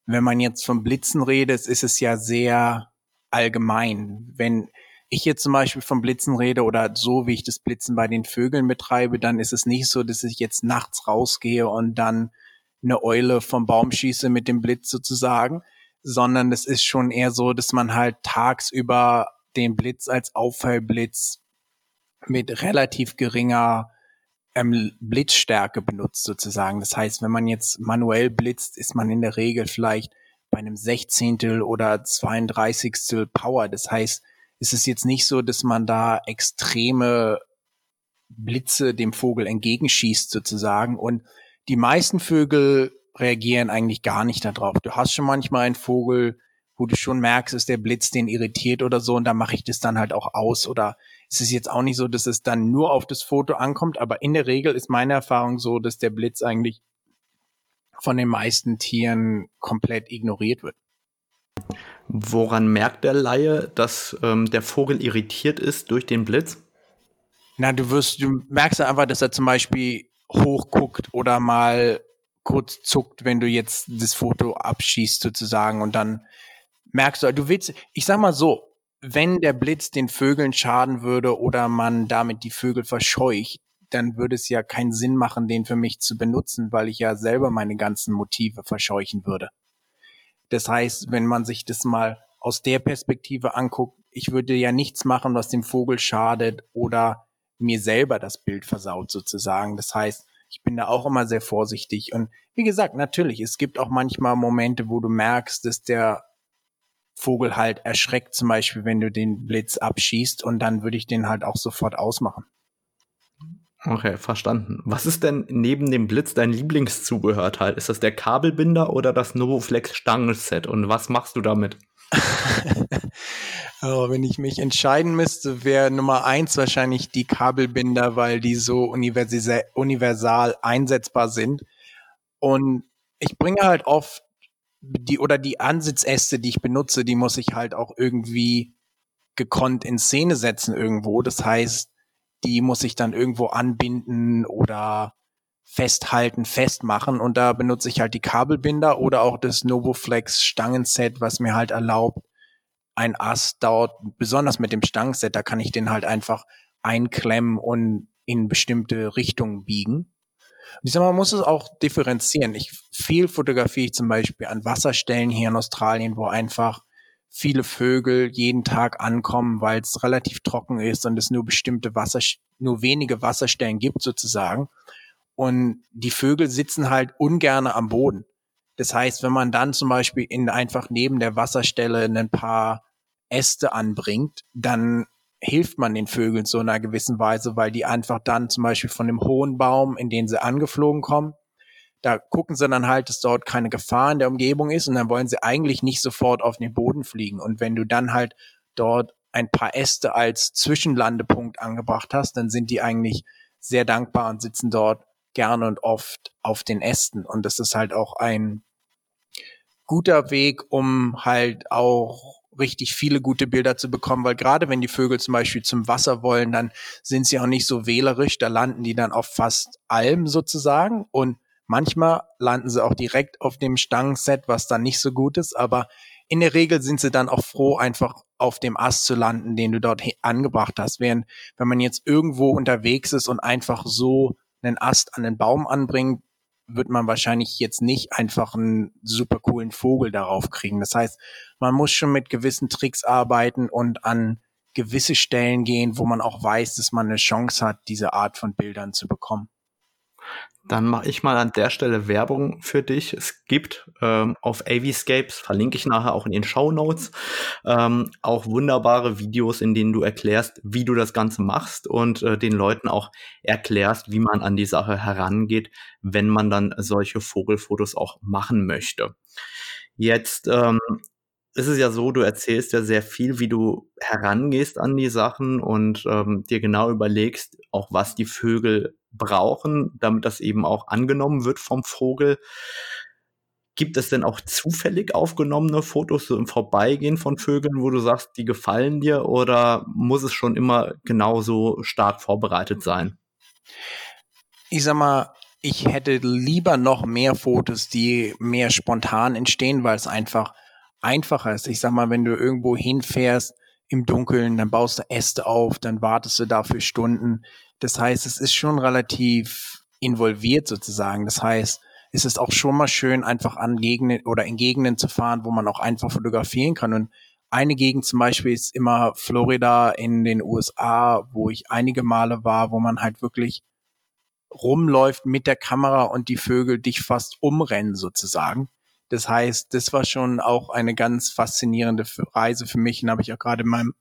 wenn man jetzt vom Blitzen redet, ist es ja sehr allgemein. Wenn ich jetzt zum Beispiel vom Blitzen rede oder so, wie ich das Blitzen bei den Vögeln betreibe, dann ist es nicht so, dass ich jetzt nachts rausgehe und dann eine Eule vom Baum schieße mit dem Blitz sozusagen, sondern es ist schon eher so, dass man halt tagsüber den Blitz als Auffallblitz mit relativ geringer ähm, Blitzstärke benutzt sozusagen. Das heißt, wenn man jetzt manuell blitzt, ist man in der Regel vielleicht bei einem Sechzehntel oder 32. Power. Das heißt, es ist jetzt nicht so, dass man da extreme Blitze dem Vogel entgegenschießt sozusagen. Und die meisten Vögel reagieren eigentlich gar nicht darauf. Du hast schon manchmal einen Vogel, wo du schon merkst, ist der Blitz den irritiert oder so und da mache ich das dann halt auch aus oder es ist jetzt auch nicht so, dass es dann nur auf das Foto ankommt, aber in der Regel ist meine Erfahrung so, dass der Blitz eigentlich von den meisten Tieren komplett ignoriert wird. Woran merkt der Laie, dass ähm, der Vogel irritiert ist durch den Blitz? Na, du wirst, du merkst einfach, dass er zum Beispiel hochguckt oder mal kurz zuckt, wenn du jetzt das Foto abschießt sozusagen und dann merkst du, du willst, ich sag mal so, wenn der Blitz den Vögeln schaden würde oder man damit die Vögel verscheucht, dann würde es ja keinen Sinn machen, den für mich zu benutzen, weil ich ja selber meine ganzen Motive verscheuchen würde. Das heißt, wenn man sich das mal aus der Perspektive anguckt, ich würde ja nichts machen, was dem Vogel schadet oder mir selber das Bild versaut sozusagen. Das heißt, ich bin da auch immer sehr vorsichtig. Und wie gesagt, natürlich, es gibt auch manchmal Momente, wo du merkst, dass der Vogel halt erschreckt, zum Beispiel, wenn du den Blitz abschießt und dann würde ich den halt auch sofort ausmachen. Okay, verstanden. Was ist denn neben dem Blitz dein Lieblingszubehörteil? Ist das der Kabelbinder oder das Novoflex Stangenset? Und was machst du damit? oh, wenn ich mich entscheiden müsste, wäre Nummer eins wahrscheinlich die Kabelbinder, weil die so universal einsetzbar sind. Und ich bringe halt oft die oder die Ansitzäste, die ich benutze, die muss ich halt auch irgendwie gekonnt in Szene setzen irgendwo. Das heißt, die muss ich dann irgendwo anbinden oder festhalten, festmachen und da benutze ich halt die Kabelbinder oder auch das Novoflex Stangenset, was mir halt erlaubt, ein Ast dauert, besonders mit dem Stangenset, da kann ich den halt einfach einklemmen und in bestimmte Richtungen biegen ich sag mal, man muss es auch differenzieren. Ich viel fotografiere ich zum Beispiel an Wasserstellen hier in Australien, wo einfach viele Vögel jeden Tag ankommen, weil es relativ trocken ist und es nur bestimmte Wasser, nur wenige Wasserstellen gibt sozusagen. Und die Vögel sitzen halt ungerne am Boden. Das heißt, wenn man dann zum Beispiel in einfach neben der Wasserstelle ein paar Äste anbringt, dann hilft man den Vögeln so in einer gewissen Weise, weil die einfach dann zum Beispiel von dem hohen Baum, in den sie angeflogen kommen, da gucken sie dann halt, dass dort keine Gefahr in der Umgebung ist und dann wollen sie eigentlich nicht sofort auf den Boden fliegen. Und wenn du dann halt dort ein paar Äste als Zwischenlandepunkt angebracht hast, dann sind die eigentlich sehr dankbar und sitzen dort gerne und oft auf den Ästen. Und das ist halt auch ein guter Weg, um halt auch richtig viele gute Bilder zu bekommen, weil gerade wenn die Vögel zum Beispiel zum Wasser wollen, dann sind sie auch nicht so wählerisch, da landen die dann auf fast allem sozusagen. Und manchmal landen sie auch direkt auf dem Stangenset, was dann nicht so gut ist, aber in der Regel sind sie dann auch froh, einfach auf dem Ast zu landen, den du dort angebracht hast. Während wenn man jetzt irgendwo unterwegs ist und einfach so einen Ast an den Baum anbringt, wird man wahrscheinlich jetzt nicht einfach einen super coolen Vogel darauf kriegen. Das heißt, man muss schon mit gewissen Tricks arbeiten und an gewisse Stellen gehen, wo man auch weiß, dass man eine Chance hat, diese Art von Bildern zu bekommen. Dann mache ich mal an der Stelle Werbung für dich. Es gibt ähm, auf Aviscapes, verlinke ich nachher auch in den Show Notes, ähm, auch wunderbare Videos, in denen du erklärst, wie du das Ganze machst und äh, den Leuten auch erklärst, wie man an die Sache herangeht, wenn man dann solche Vogelfotos auch machen möchte. Jetzt ähm, ist es ja so, du erzählst ja sehr viel, wie du herangehst an die Sachen und ähm, dir genau überlegst, auch was die Vögel brauchen, damit das eben auch angenommen wird vom Vogel. Gibt es denn auch zufällig aufgenommene Fotos so im Vorbeigehen von Vögeln, wo du sagst, die gefallen dir oder muss es schon immer genauso stark vorbereitet sein? Ich sag mal, ich hätte lieber noch mehr Fotos, die mehr spontan entstehen, weil es einfach einfacher ist. Ich sag mal, wenn du irgendwo hinfährst im Dunkeln, dann baust du Äste auf, dann wartest du dafür Stunden. Das heißt, es ist schon relativ involviert sozusagen. Das heißt, es ist auch schon mal schön, einfach an Gegenden oder in Gegenden zu fahren, wo man auch einfach fotografieren kann. Und eine Gegend zum Beispiel ist immer Florida in den USA, wo ich einige Male war, wo man halt wirklich rumläuft mit der Kamera und die Vögel dich fast umrennen sozusagen. Das heißt, das war schon auch eine ganz faszinierende Reise für mich und habe ich auch gerade in meinem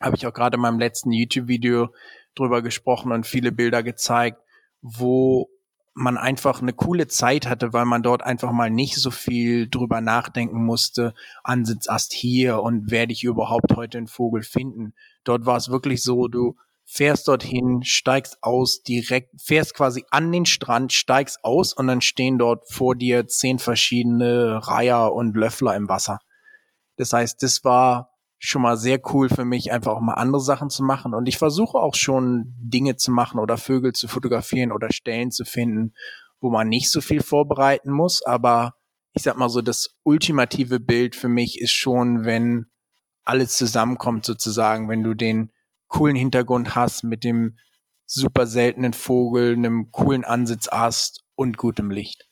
habe ich auch gerade in meinem letzten YouTube-Video drüber gesprochen und viele Bilder gezeigt, wo man einfach eine coole Zeit hatte, weil man dort einfach mal nicht so viel drüber nachdenken musste, Ansitzast hier und werde ich überhaupt heute einen Vogel finden. Dort war es wirklich so, du fährst dorthin, steigst aus, direkt, fährst quasi an den Strand, steigst aus und dann stehen dort vor dir zehn verschiedene Reiher und Löffler im Wasser. Das heißt, das war schon mal sehr cool für mich, einfach auch mal andere Sachen zu machen. Und ich versuche auch schon Dinge zu machen oder Vögel zu fotografieren oder Stellen zu finden, wo man nicht so viel vorbereiten muss. Aber ich sag mal so, das ultimative Bild für mich ist schon, wenn alles zusammenkommt sozusagen, wenn du den coolen Hintergrund hast mit dem super seltenen Vogel, einem coolen Ansitzast und gutem Licht.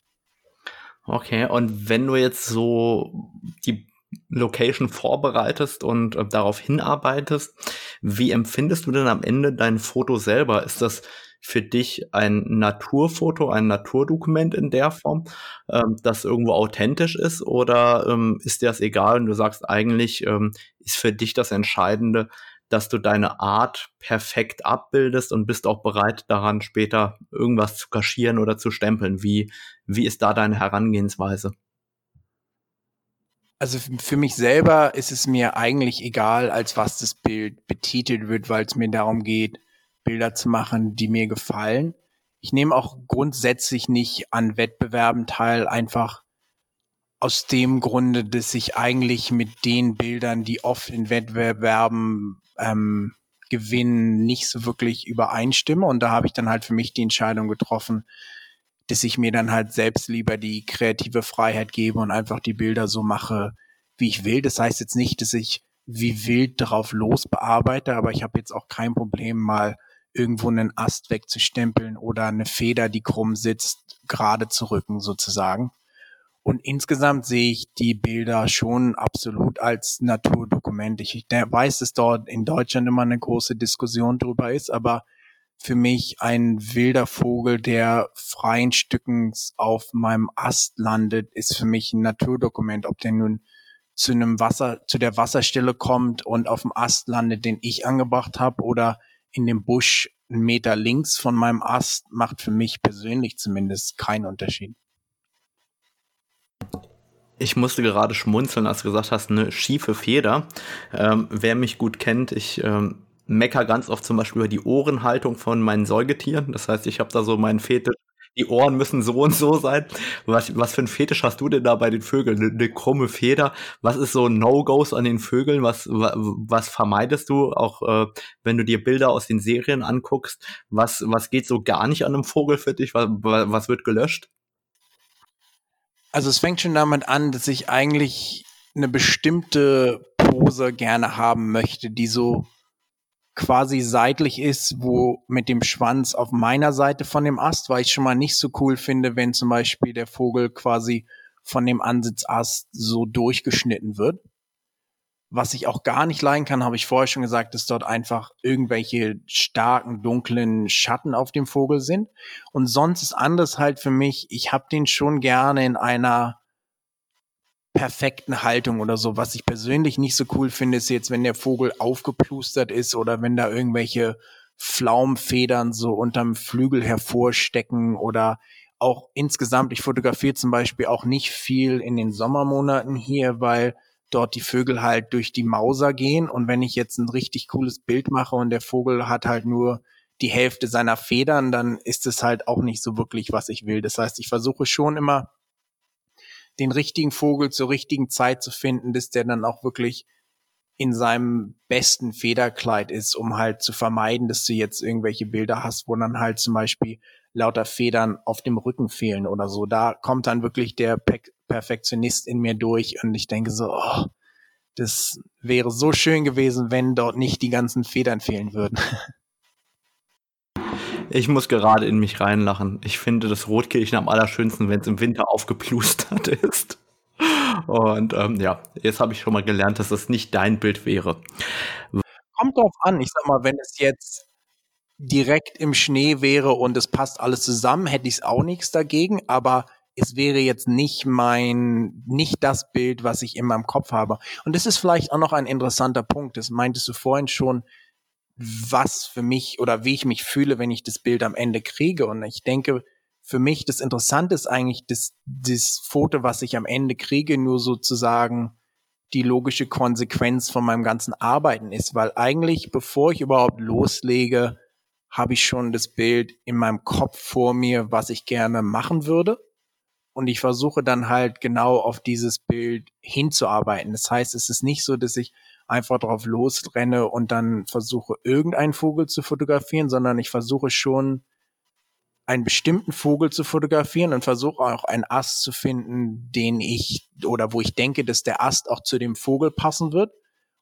Okay, und wenn du jetzt so die Location vorbereitest und äh, darauf hinarbeitest, wie empfindest du denn am Ende dein Foto selber? Ist das für dich ein Naturfoto, ein Naturdokument in der Form, ähm, das irgendwo authentisch ist oder ähm, ist dir das egal und du sagst eigentlich ähm, ist für dich das Entscheidende, dass du deine Art perfekt abbildest und bist auch bereit daran später irgendwas zu kaschieren oder zu stempeln. Wie, wie ist da deine Herangehensweise? Also für mich selber ist es mir eigentlich egal, als was das Bild betitelt wird, weil es mir darum geht, Bilder zu machen, die mir gefallen. Ich nehme auch grundsätzlich nicht an Wettbewerben teil, einfach aus dem Grunde, dass ich eigentlich mit den Bildern, die oft in Wettbewerben ähm, gewinnen, nicht so wirklich übereinstimme. Und da habe ich dann halt für mich die Entscheidung getroffen, dass ich mir dann halt selbst lieber die kreative Freiheit gebe und einfach die Bilder so mache, wie ich will. Das heißt jetzt nicht, dass ich wie wild darauf los bearbeite, aber ich habe jetzt auch kein Problem, mal irgendwo einen Ast wegzustempeln oder eine Feder, die krumm sitzt, gerade zu rücken sozusagen. Und insgesamt sehe ich die Bilder schon absolut als Naturdokument. Ich weiß, dass dort in Deutschland immer eine große Diskussion drüber ist, aber für mich ein wilder Vogel, der freien Stückens auf meinem Ast landet, ist für mich ein Naturdokument. Ob der nun zu einem Wasser, zu der Wasserstelle kommt und auf dem Ast landet, den ich angebracht habe, oder in dem Busch einen Meter links von meinem Ast macht für mich persönlich zumindest keinen Unterschied. Ich musste gerade schmunzeln, als du gesagt hast, eine schiefe Feder. Ähm, wer mich gut kennt, ich ähm, mecker ganz oft zum Beispiel über die Ohrenhaltung von meinen Säugetieren. Das heißt, ich habe da so meinen Fetisch die Ohren müssen so und so sein. Was, was für ein Fetisch hast du denn da bei den Vögeln? Eine, eine krumme Feder? Was ist so No-Gos an den Vögeln? Was, was vermeidest du, auch äh, wenn du dir Bilder aus den Serien anguckst? Was, was geht so gar nicht an einem Vogel für dich? Was, was wird gelöscht? Also es fängt schon damit an, dass ich eigentlich eine bestimmte Pose gerne haben möchte, die so quasi seitlich ist, wo mit dem Schwanz auf meiner Seite von dem Ast, weil ich schon mal nicht so cool finde, wenn zum Beispiel der Vogel quasi von dem Ansitzast so durchgeschnitten wird. Was ich auch gar nicht leiden kann, habe ich vorher schon gesagt, dass dort einfach irgendwelche starken, dunklen Schatten auf dem Vogel sind. Und sonst ist anders halt für mich, ich habe den schon gerne in einer perfekten Haltung oder so. Was ich persönlich nicht so cool finde, ist jetzt, wenn der Vogel aufgeplustert ist oder wenn da irgendwelche Pflaumfedern so unterm Flügel hervorstecken oder auch insgesamt, ich fotografiere zum Beispiel auch nicht viel in den Sommermonaten hier, weil dort die Vögel halt durch die Mauser gehen und wenn ich jetzt ein richtig cooles Bild mache und der Vogel hat halt nur die Hälfte seiner Federn, dann ist es halt auch nicht so wirklich, was ich will. Das heißt, ich versuche schon immer den richtigen Vogel zur richtigen Zeit zu finden, dass der dann auch wirklich in seinem besten Federkleid ist, um halt zu vermeiden, dass du jetzt irgendwelche Bilder hast, wo dann halt zum Beispiel lauter Federn auf dem Rücken fehlen oder so. Da kommt dann wirklich der Pe Perfektionist in mir durch und ich denke so, oh, das wäre so schön gewesen, wenn dort nicht die ganzen Federn fehlen würden. Ich muss gerade in mich reinlachen. Ich finde das Rotkehlchen am allerschönsten, wenn es im Winter aufgeplustert ist. Und ähm, ja, jetzt habe ich schon mal gelernt, dass das nicht dein Bild wäre. Kommt drauf an. Ich sag mal, wenn es jetzt direkt im Schnee wäre und es passt alles zusammen, hätte ich es auch nichts dagegen. Aber es wäre jetzt nicht mein, nicht das Bild, was ich in meinem Kopf habe. Und das ist vielleicht auch noch ein interessanter Punkt. Das meintest du vorhin schon was für mich oder wie ich mich fühle, wenn ich das Bild am Ende kriege. Und ich denke, für mich das Interessante ist eigentlich, dass das Foto, was ich am Ende kriege, nur sozusagen die logische Konsequenz von meinem ganzen Arbeiten ist, weil eigentlich, bevor ich überhaupt loslege, habe ich schon das Bild in meinem Kopf vor mir, was ich gerne machen würde. Und ich versuche dann halt genau auf dieses Bild hinzuarbeiten. Das heißt, es ist nicht so, dass ich einfach drauf losrenne und dann versuche, irgendeinen Vogel zu fotografieren, sondern ich versuche schon, einen bestimmten Vogel zu fotografieren und versuche auch einen Ast zu finden, den ich oder wo ich denke, dass der Ast auch zu dem Vogel passen wird.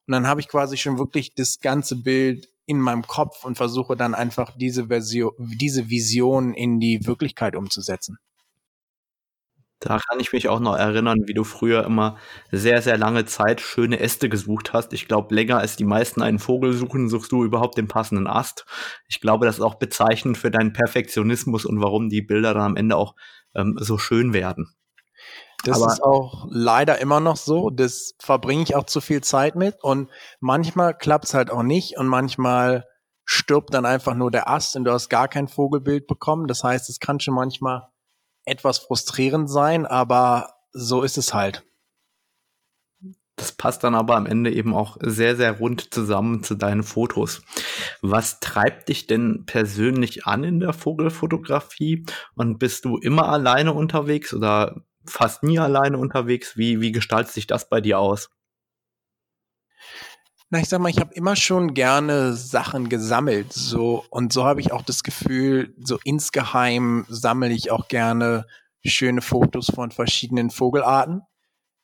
Und dann habe ich quasi schon wirklich das ganze Bild in meinem Kopf und versuche dann einfach diese Version, diese Vision in die Wirklichkeit umzusetzen. Da kann ich mich auch noch erinnern, wie du früher immer sehr, sehr lange Zeit schöne Äste gesucht hast. Ich glaube, länger als die meisten einen Vogel suchen, suchst du überhaupt den passenden Ast. Ich glaube, das ist auch bezeichnend für deinen Perfektionismus und warum die Bilder dann am Ende auch ähm, so schön werden. Das Aber ist auch leider immer noch so. Das verbringe ich auch zu viel Zeit mit. Und manchmal klappt es halt auch nicht. Und manchmal stirbt dann einfach nur der Ast und du hast gar kein Vogelbild bekommen. Das heißt, es kann schon manchmal etwas frustrierend sein, aber so ist es halt. Das passt dann aber am Ende eben auch sehr, sehr rund zusammen zu deinen Fotos. Was treibt dich denn persönlich an in der Vogelfotografie? Und bist du immer alleine unterwegs oder fast nie alleine unterwegs? Wie, wie gestaltet sich das bei dir aus? Na, ich sag mal, ich habe immer schon gerne Sachen gesammelt, so und so habe ich auch das Gefühl, so insgeheim sammle ich auch gerne schöne Fotos von verschiedenen Vogelarten.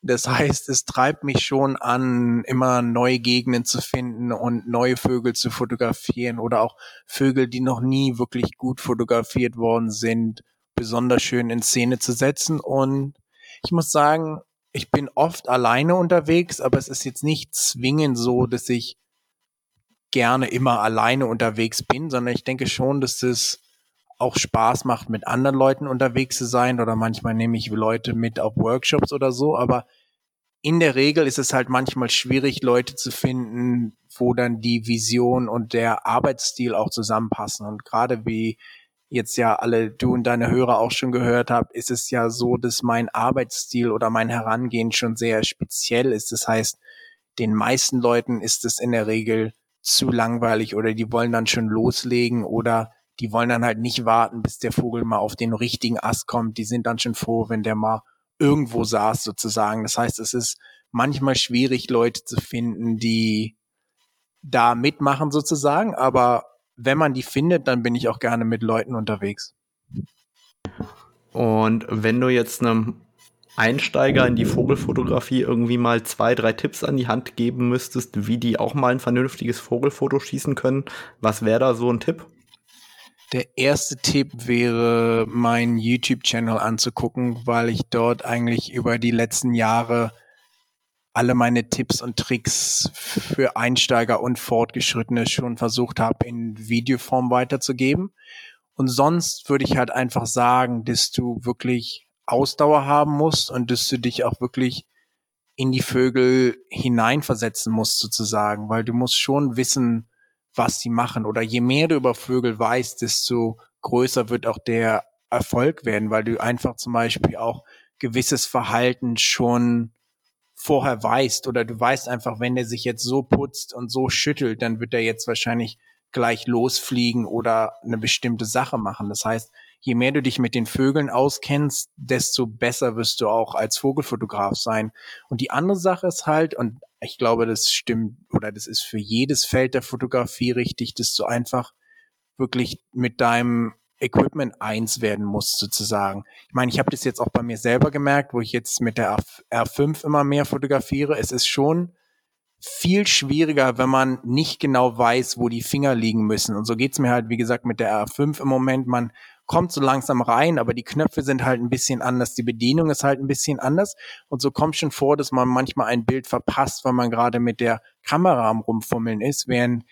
Das heißt, es treibt mich schon an, immer neue Gegenden zu finden und neue Vögel zu fotografieren oder auch Vögel, die noch nie wirklich gut fotografiert worden sind, besonders schön in Szene zu setzen. Und ich muss sagen, ich bin oft alleine unterwegs, aber es ist jetzt nicht zwingend so, dass ich gerne immer alleine unterwegs bin, sondern ich denke schon, dass es auch Spaß macht, mit anderen Leuten unterwegs zu sein oder manchmal nehme ich Leute mit auf Workshops oder so, aber in der Regel ist es halt manchmal schwierig, Leute zu finden, wo dann die Vision und der Arbeitsstil auch zusammenpassen. Und gerade wie jetzt ja alle du und deine Hörer auch schon gehört habt, ist es ja so, dass mein Arbeitsstil oder mein Herangehen schon sehr speziell ist. Das heißt, den meisten Leuten ist es in der Regel zu langweilig oder die wollen dann schon loslegen oder die wollen dann halt nicht warten, bis der Vogel mal auf den richtigen Ast kommt. Die sind dann schon froh, wenn der mal irgendwo saß sozusagen. Das heißt, es ist manchmal schwierig, Leute zu finden, die da mitmachen sozusagen. Aber wenn man die findet, dann bin ich auch gerne mit Leuten unterwegs. Und wenn du jetzt einem Einsteiger in die Vogelfotografie irgendwie mal zwei, drei Tipps an die Hand geben müsstest, wie die auch mal ein vernünftiges Vogelfoto schießen können, was wäre da so ein Tipp? Der erste Tipp wäre, meinen YouTube-Channel anzugucken, weil ich dort eigentlich über die letzten Jahre alle meine Tipps und Tricks für Einsteiger und Fortgeschrittene schon versucht habe, in Videoform weiterzugeben. Und sonst würde ich halt einfach sagen, dass du wirklich Ausdauer haben musst und dass du dich auch wirklich in die Vögel hineinversetzen musst sozusagen, weil du musst schon wissen, was sie machen. Oder je mehr du über Vögel weißt, desto größer wird auch der Erfolg werden, weil du einfach zum Beispiel auch gewisses Verhalten schon vorher weißt oder du weißt einfach, wenn der sich jetzt so putzt und so schüttelt, dann wird er jetzt wahrscheinlich gleich losfliegen oder eine bestimmte Sache machen. Das heißt, je mehr du dich mit den Vögeln auskennst, desto besser wirst du auch als Vogelfotograf sein. Und die andere Sache ist halt, und ich glaube, das stimmt oder das ist für jedes Feld der Fotografie richtig, dass einfach wirklich mit deinem Equipment eins werden musst, sozusagen. Ich meine, ich habe das jetzt auch bei mir selber gemerkt, wo ich jetzt mit der R5 immer mehr fotografiere. Es ist schon viel schwieriger, wenn man nicht genau weiß, wo die Finger liegen müssen. Und so geht's mir halt, wie gesagt, mit der R5 im Moment. Man kommt so langsam rein, aber die Knöpfe sind halt ein bisschen anders, die Bedienung ist halt ein bisschen anders und so kommt schon vor, dass man manchmal ein Bild verpasst, weil man gerade mit der Kamera am rumfummeln ist, während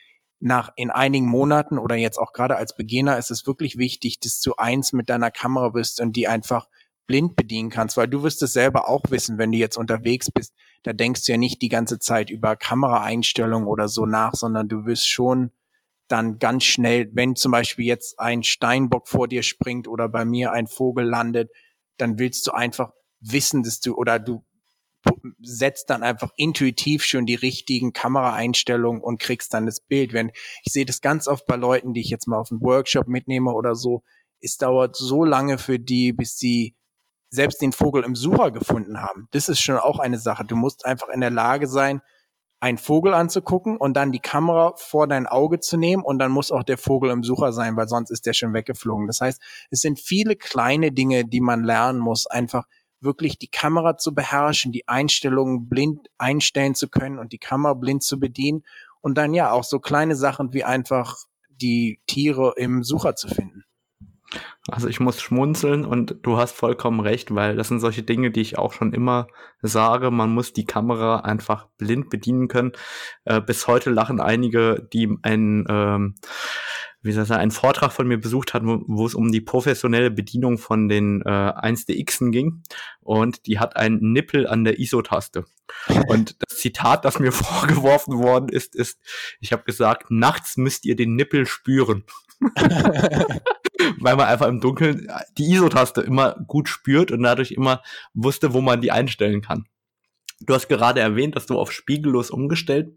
nach in einigen Monaten oder jetzt auch gerade als Beginner ist es wirklich wichtig, dass du eins mit deiner Kamera bist und die einfach blind bedienen kannst, weil du wirst es selber auch wissen, wenn du jetzt unterwegs bist, da denkst du ja nicht die ganze Zeit über Kameraeinstellungen oder so nach, sondern du wirst schon dann ganz schnell, wenn zum Beispiel jetzt ein Steinbock vor dir springt oder bei mir ein Vogel landet, dann willst du einfach wissen, dass du oder du setzt dann einfach intuitiv schon die richtigen Kameraeinstellungen und kriegst dann das Bild. Wenn ich sehe das ganz oft bei Leuten, die ich jetzt mal auf einen Workshop mitnehme oder so, es dauert so lange für die, bis sie selbst den Vogel im Sucher gefunden haben. Das ist schon auch eine Sache. Du musst einfach in der Lage sein, einen Vogel anzugucken und dann die Kamera vor dein Auge zu nehmen und dann muss auch der Vogel im Sucher sein, weil sonst ist der schon weggeflogen. Das heißt, es sind viele kleine Dinge, die man lernen muss, einfach wirklich die Kamera zu beherrschen, die Einstellungen blind einstellen zu können und die Kamera blind zu bedienen und dann ja auch so kleine Sachen wie einfach die Tiere im Sucher zu finden. Also ich muss schmunzeln und du hast vollkommen recht, weil das sind solche Dinge, die ich auch schon immer sage. Man muss die Kamera einfach blind bedienen können. Äh, bis heute lachen einige, die ein ähm, wie soll ich sagen, einen Vortrag von mir besucht hatten, wo, wo es um die professionelle Bedienung von den äh, 1DXen ging. Und die hat einen Nippel an der ISO-Taste. Und das Zitat, das mir vorgeworfen worden ist, ist, ich habe gesagt, nachts müsst ihr den Nippel spüren. Weil man einfach im Dunkeln die ISO-Taste immer gut spürt und dadurch immer wusste, wo man die einstellen kann. Du hast gerade erwähnt, dass du auf spiegellos umgestellt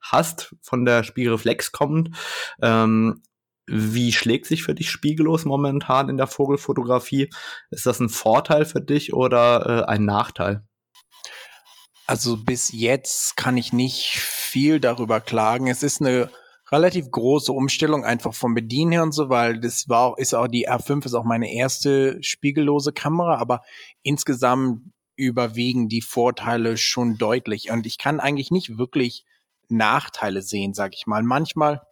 hast, von der Spiegelreflex kommend. Ähm, wie schlägt sich für dich spiegellos momentan in der Vogelfotografie? Ist das ein Vorteil für dich oder äh, ein Nachteil? Also bis jetzt kann ich nicht viel darüber klagen. Es ist eine relativ große Umstellung einfach vom Bedienen her und so, weil das war ist auch die R5 ist auch meine erste spiegellose Kamera, aber insgesamt überwiegen die Vorteile schon deutlich und ich kann eigentlich nicht wirklich Nachteile sehen, sag ich mal. Manchmal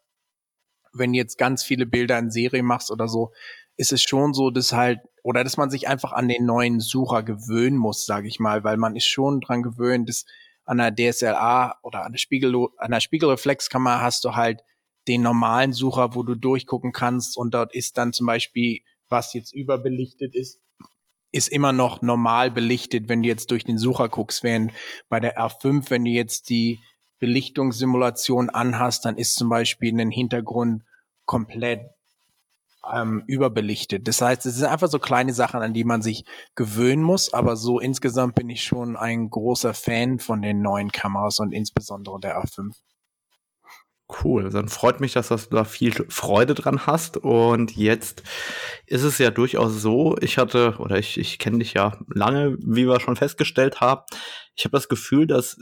wenn jetzt ganz viele Bilder in Serie machst oder so, ist es schon so, dass halt, oder dass man sich einfach an den neuen Sucher gewöhnen muss, sage ich mal, weil man ist schon dran gewöhnt, dass an der DSLA oder an der, Spiegel, an der Spiegelreflexkamera hast du halt den normalen Sucher, wo du durchgucken kannst und dort ist dann zum Beispiel, was jetzt überbelichtet ist, ist immer noch normal belichtet, wenn du jetzt durch den Sucher guckst, während bei der R5, wenn du jetzt die Belichtungssimulation anhast, dann ist zum Beispiel ein Hintergrund komplett ähm, überbelichtet. Das heißt, es sind einfach so kleine Sachen, an die man sich gewöhnen muss, aber so insgesamt bin ich schon ein großer Fan von den neuen Kameras und insbesondere der A5. Cool, dann freut mich, dass du da viel Freude dran hast. Und jetzt ist es ja durchaus so, ich hatte, oder ich, ich kenne dich ja lange, wie wir schon festgestellt haben. Ich habe das Gefühl, dass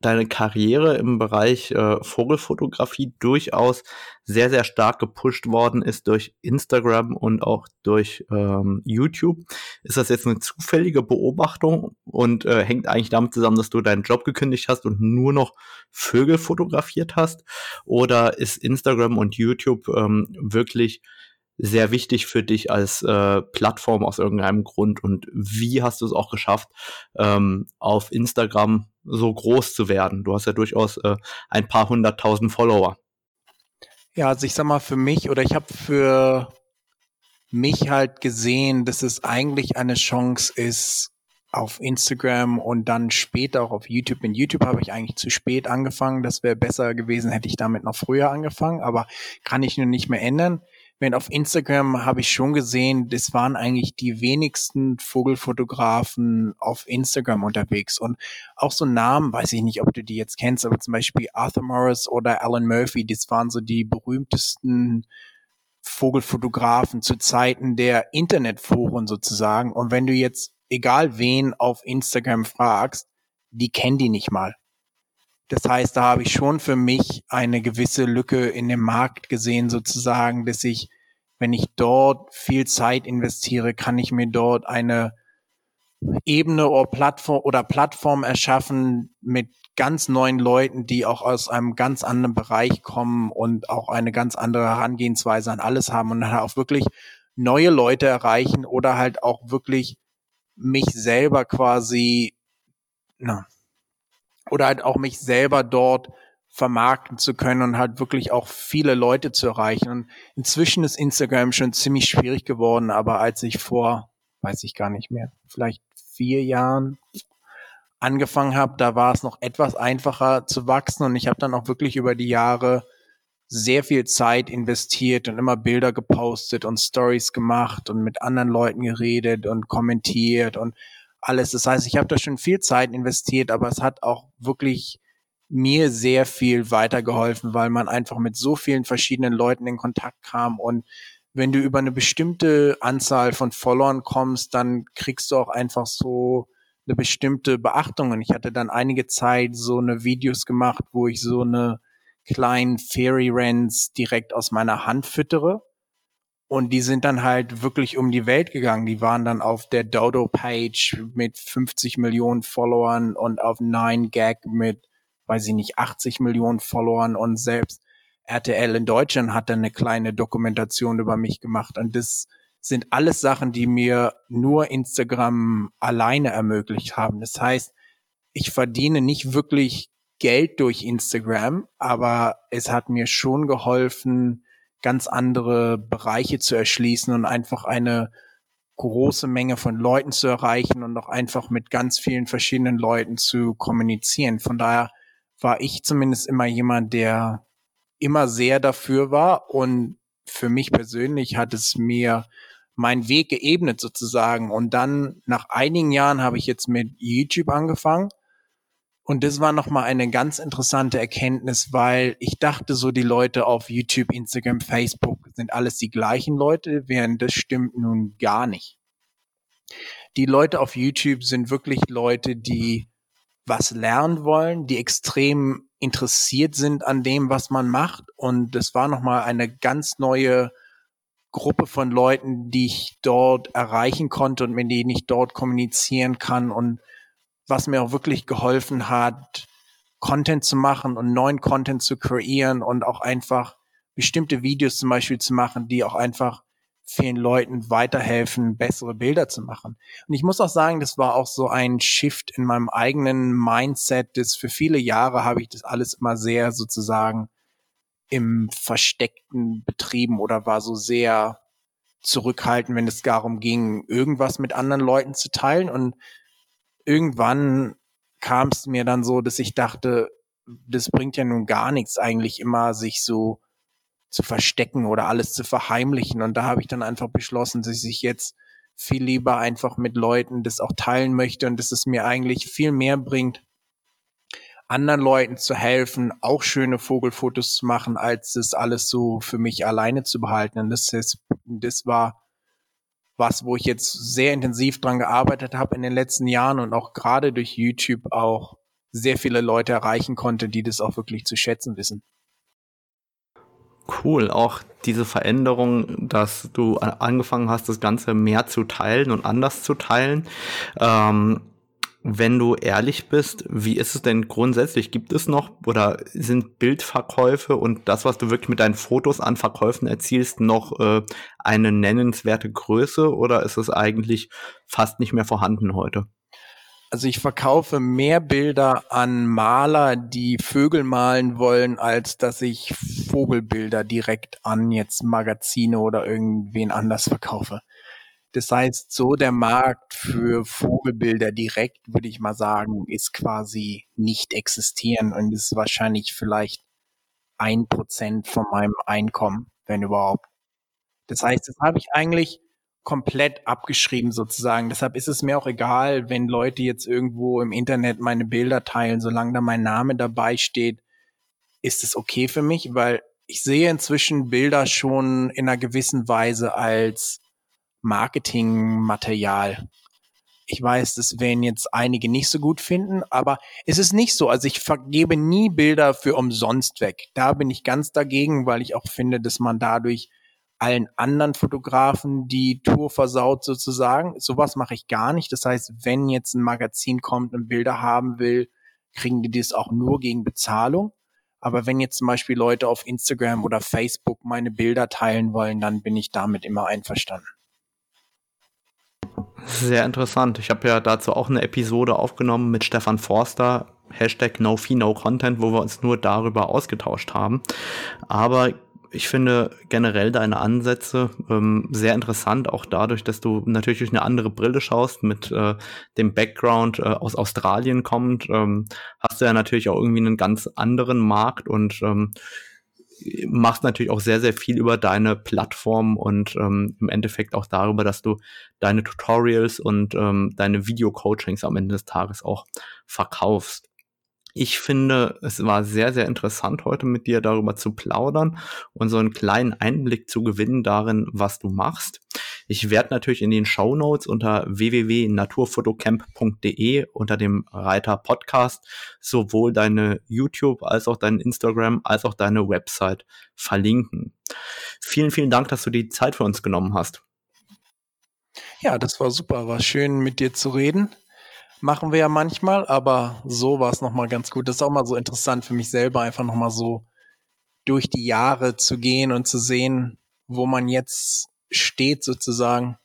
deine Karriere im Bereich äh, Vogelfotografie durchaus sehr, sehr stark gepusht worden ist durch Instagram und auch durch ähm, YouTube. Ist das jetzt eine zufällige Beobachtung und äh, hängt eigentlich damit zusammen, dass du deinen Job gekündigt hast und nur noch Vögel fotografiert hast? Oder ist Instagram und YouTube ähm, wirklich sehr wichtig für dich als äh, Plattform aus irgendeinem Grund und wie hast du es auch geschafft, ähm, auf Instagram so groß zu werden? Du hast ja durchaus äh, ein paar hunderttausend Follower. Ja, also ich sag mal für mich oder ich habe für mich halt gesehen, dass es eigentlich eine Chance ist, auf Instagram und dann später auch auf YouTube. In YouTube habe ich eigentlich zu spät angefangen. Das wäre besser gewesen, hätte ich damit noch früher angefangen, aber kann ich nur nicht mehr ändern. Wenn auf Instagram habe ich schon gesehen, das waren eigentlich die wenigsten Vogelfotografen auf Instagram unterwegs. Und auch so Namen, weiß ich nicht, ob du die jetzt kennst, aber zum Beispiel Arthur Morris oder Alan Murphy, das waren so die berühmtesten Vogelfotografen zu Zeiten der Internetforen sozusagen. Und wenn du jetzt egal wen auf Instagram fragst, die kennen die nicht mal. Das heißt, da habe ich schon für mich eine gewisse Lücke in dem Markt gesehen, sozusagen, dass ich, wenn ich dort viel Zeit investiere, kann ich mir dort eine Ebene oder Plattform oder Plattform erschaffen mit ganz neuen Leuten, die auch aus einem ganz anderen Bereich kommen und auch eine ganz andere Herangehensweise an alles haben und dann auch wirklich neue Leute erreichen oder halt auch wirklich mich selber quasi, na, oder halt auch mich selber dort vermarkten zu können und halt wirklich auch viele Leute zu erreichen. Und inzwischen ist Instagram schon ziemlich schwierig geworden, aber als ich vor, weiß ich gar nicht mehr, vielleicht vier Jahren angefangen habe, da war es noch etwas einfacher zu wachsen und ich habe dann auch wirklich über die Jahre sehr viel Zeit investiert und immer Bilder gepostet und Stories gemacht und mit anderen Leuten geredet und kommentiert und alles. Das heißt, ich habe da schon viel Zeit investiert, aber es hat auch wirklich mir sehr viel weitergeholfen, weil man einfach mit so vielen verschiedenen Leuten in Kontakt kam und wenn du über eine bestimmte Anzahl von Followern kommst, dann kriegst du auch einfach so eine bestimmte Beachtung. Und ich hatte dann einige Zeit so eine Videos gemacht, wo ich so eine kleinen Fairy Rents direkt aus meiner Hand füttere. Und die sind dann halt wirklich um die Welt gegangen. Die waren dann auf der Dodo-Page mit 50 Millionen Followern und auf 9gag mit, weiß ich nicht, 80 Millionen Followern und selbst RTL in Deutschland hat dann eine kleine Dokumentation über mich gemacht. Und das sind alles Sachen, die mir nur Instagram alleine ermöglicht haben. Das heißt, ich verdiene nicht wirklich Geld durch Instagram, aber es hat mir schon geholfen, ganz andere Bereiche zu erschließen und einfach eine große Menge von Leuten zu erreichen und auch einfach mit ganz vielen verschiedenen Leuten zu kommunizieren. Von daher war ich zumindest immer jemand, der immer sehr dafür war und für mich persönlich hat es mir meinen Weg geebnet sozusagen. Und dann nach einigen Jahren habe ich jetzt mit YouTube angefangen und das war nochmal eine ganz interessante Erkenntnis, weil ich dachte so, die Leute auf YouTube, Instagram, Facebook sind alles die gleichen Leute, während das stimmt nun gar nicht. Die Leute auf YouTube sind wirklich Leute, die was lernen wollen, die extrem interessiert sind an dem, was man macht. Und das war nochmal eine ganz neue Gruppe von Leuten, die ich dort erreichen konnte und mit denen ich dort kommunizieren kann und was mir auch wirklich geholfen hat, Content zu machen und neuen Content zu kreieren und auch einfach bestimmte Videos zum Beispiel zu machen, die auch einfach vielen Leuten weiterhelfen, bessere Bilder zu machen. Und ich muss auch sagen, das war auch so ein Shift in meinem eigenen Mindset, das für viele Jahre habe ich das alles immer sehr sozusagen im Versteckten betrieben oder war so sehr zurückhaltend, wenn es darum ging, irgendwas mit anderen Leuten zu teilen. Und irgendwann kam es mir dann so, dass ich dachte, das bringt ja nun gar nichts eigentlich immer, sich so zu verstecken oder alles zu verheimlichen. Und da habe ich dann einfach beschlossen, dass ich jetzt viel lieber einfach mit Leuten das auch teilen möchte und dass es mir eigentlich viel mehr bringt, anderen Leuten zu helfen, auch schöne Vogelfotos zu machen, als es alles so für mich alleine zu behalten. Und das ist, das war was, wo ich jetzt sehr intensiv dran gearbeitet habe in den letzten Jahren und auch gerade durch YouTube auch sehr viele Leute erreichen konnte, die das auch wirklich zu schätzen wissen. Cool, auch diese Veränderung, dass du angefangen hast, das Ganze mehr zu teilen und anders zu teilen. Ähm, wenn du ehrlich bist, wie ist es denn grundsätzlich? Gibt es noch oder sind Bildverkäufe und das, was du wirklich mit deinen Fotos an Verkäufen erzielst, noch äh, eine nennenswerte Größe oder ist es eigentlich fast nicht mehr vorhanden heute? Also ich verkaufe mehr Bilder an Maler, die Vögel malen wollen, als dass ich Vogelbilder direkt an jetzt Magazine oder irgendwen anders verkaufe. Das heißt, so der Markt für Vogelbilder direkt, würde ich mal sagen, ist quasi nicht existieren und ist wahrscheinlich vielleicht ein Prozent von meinem Einkommen, wenn überhaupt. Das heißt, das habe ich eigentlich komplett abgeschrieben sozusagen. Deshalb ist es mir auch egal, wenn Leute jetzt irgendwo im Internet meine Bilder teilen, solange da mein Name dabei steht, ist es okay für mich, weil ich sehe inzwischen Bilder schon in einer gewissen Weise als Marketingmaterial. Ich weiß, das werden jetzt einige nicht so gut finden, aber es ist nicht so. Also ich vergebe nie Bilder für umsonst weg. Da bin ich ganz dagegen, weil ich auch finde, dass man dadurch allen anderen Fotografen die Tour versaut sozusagen. Sowas mache ich gar nicht. Das heißt, wenn jetzt ein Magazin kommt und Bilder haben will, kriegen die das auch nur gegen Bezahlung. Aber wenn jetzt zum Beispiel Leute auf Instagram oder Facebook meine Bilder teilen wollen, dann bin ich damit immer einverstanden. Sehr interessant. Ich habe ja dazu auch eine Episode aufgenommen mit Stefan Forster, Hashtag NoFee, wo wir uns nur darüber ausgetauscht haben. Aber ich finde generell deine Ansätze ähm, sehr interessant, auch dadurch, dass du natürlich durch eine andere Brille schaust, mit äh, dem Background äh, aus Australien kommt, ähm, hast du ja natürlich auch irgendwie einen ganz anderen Markt und ähm, machst natürlich auch sehr, sehr viel über deine Plattform und ähm, im Endeffekt auch darüber, dass du deine Tutorials und ähm, deine Video-Coachings am Ende des Tages auch verkaufst. Ich finde, es war sehr, sehr interessant, heute mit dir darüber zu plaudern und so einen kleinen Einblick zu gewinnen darin, was du machst. Ich werde natürlich in den Show Notes unter www.naturfotocamp.de unter dem Reiter Podcast sowohl deine YouTube als auch dein Instagram als auch deine Website verlinken. Vielen, vielen Dank, dass du die Zeit für uns genommen hast. Ja, das war super. War schön mit dir zu reden machen wir ja manchmal, aber so war es nochmal ganz gut. Das ist auch mal so interessant für mich selber, einfach nochmal so durch die Jahre zu gehen und zu sehen, wo man jetzt steht sozusagen.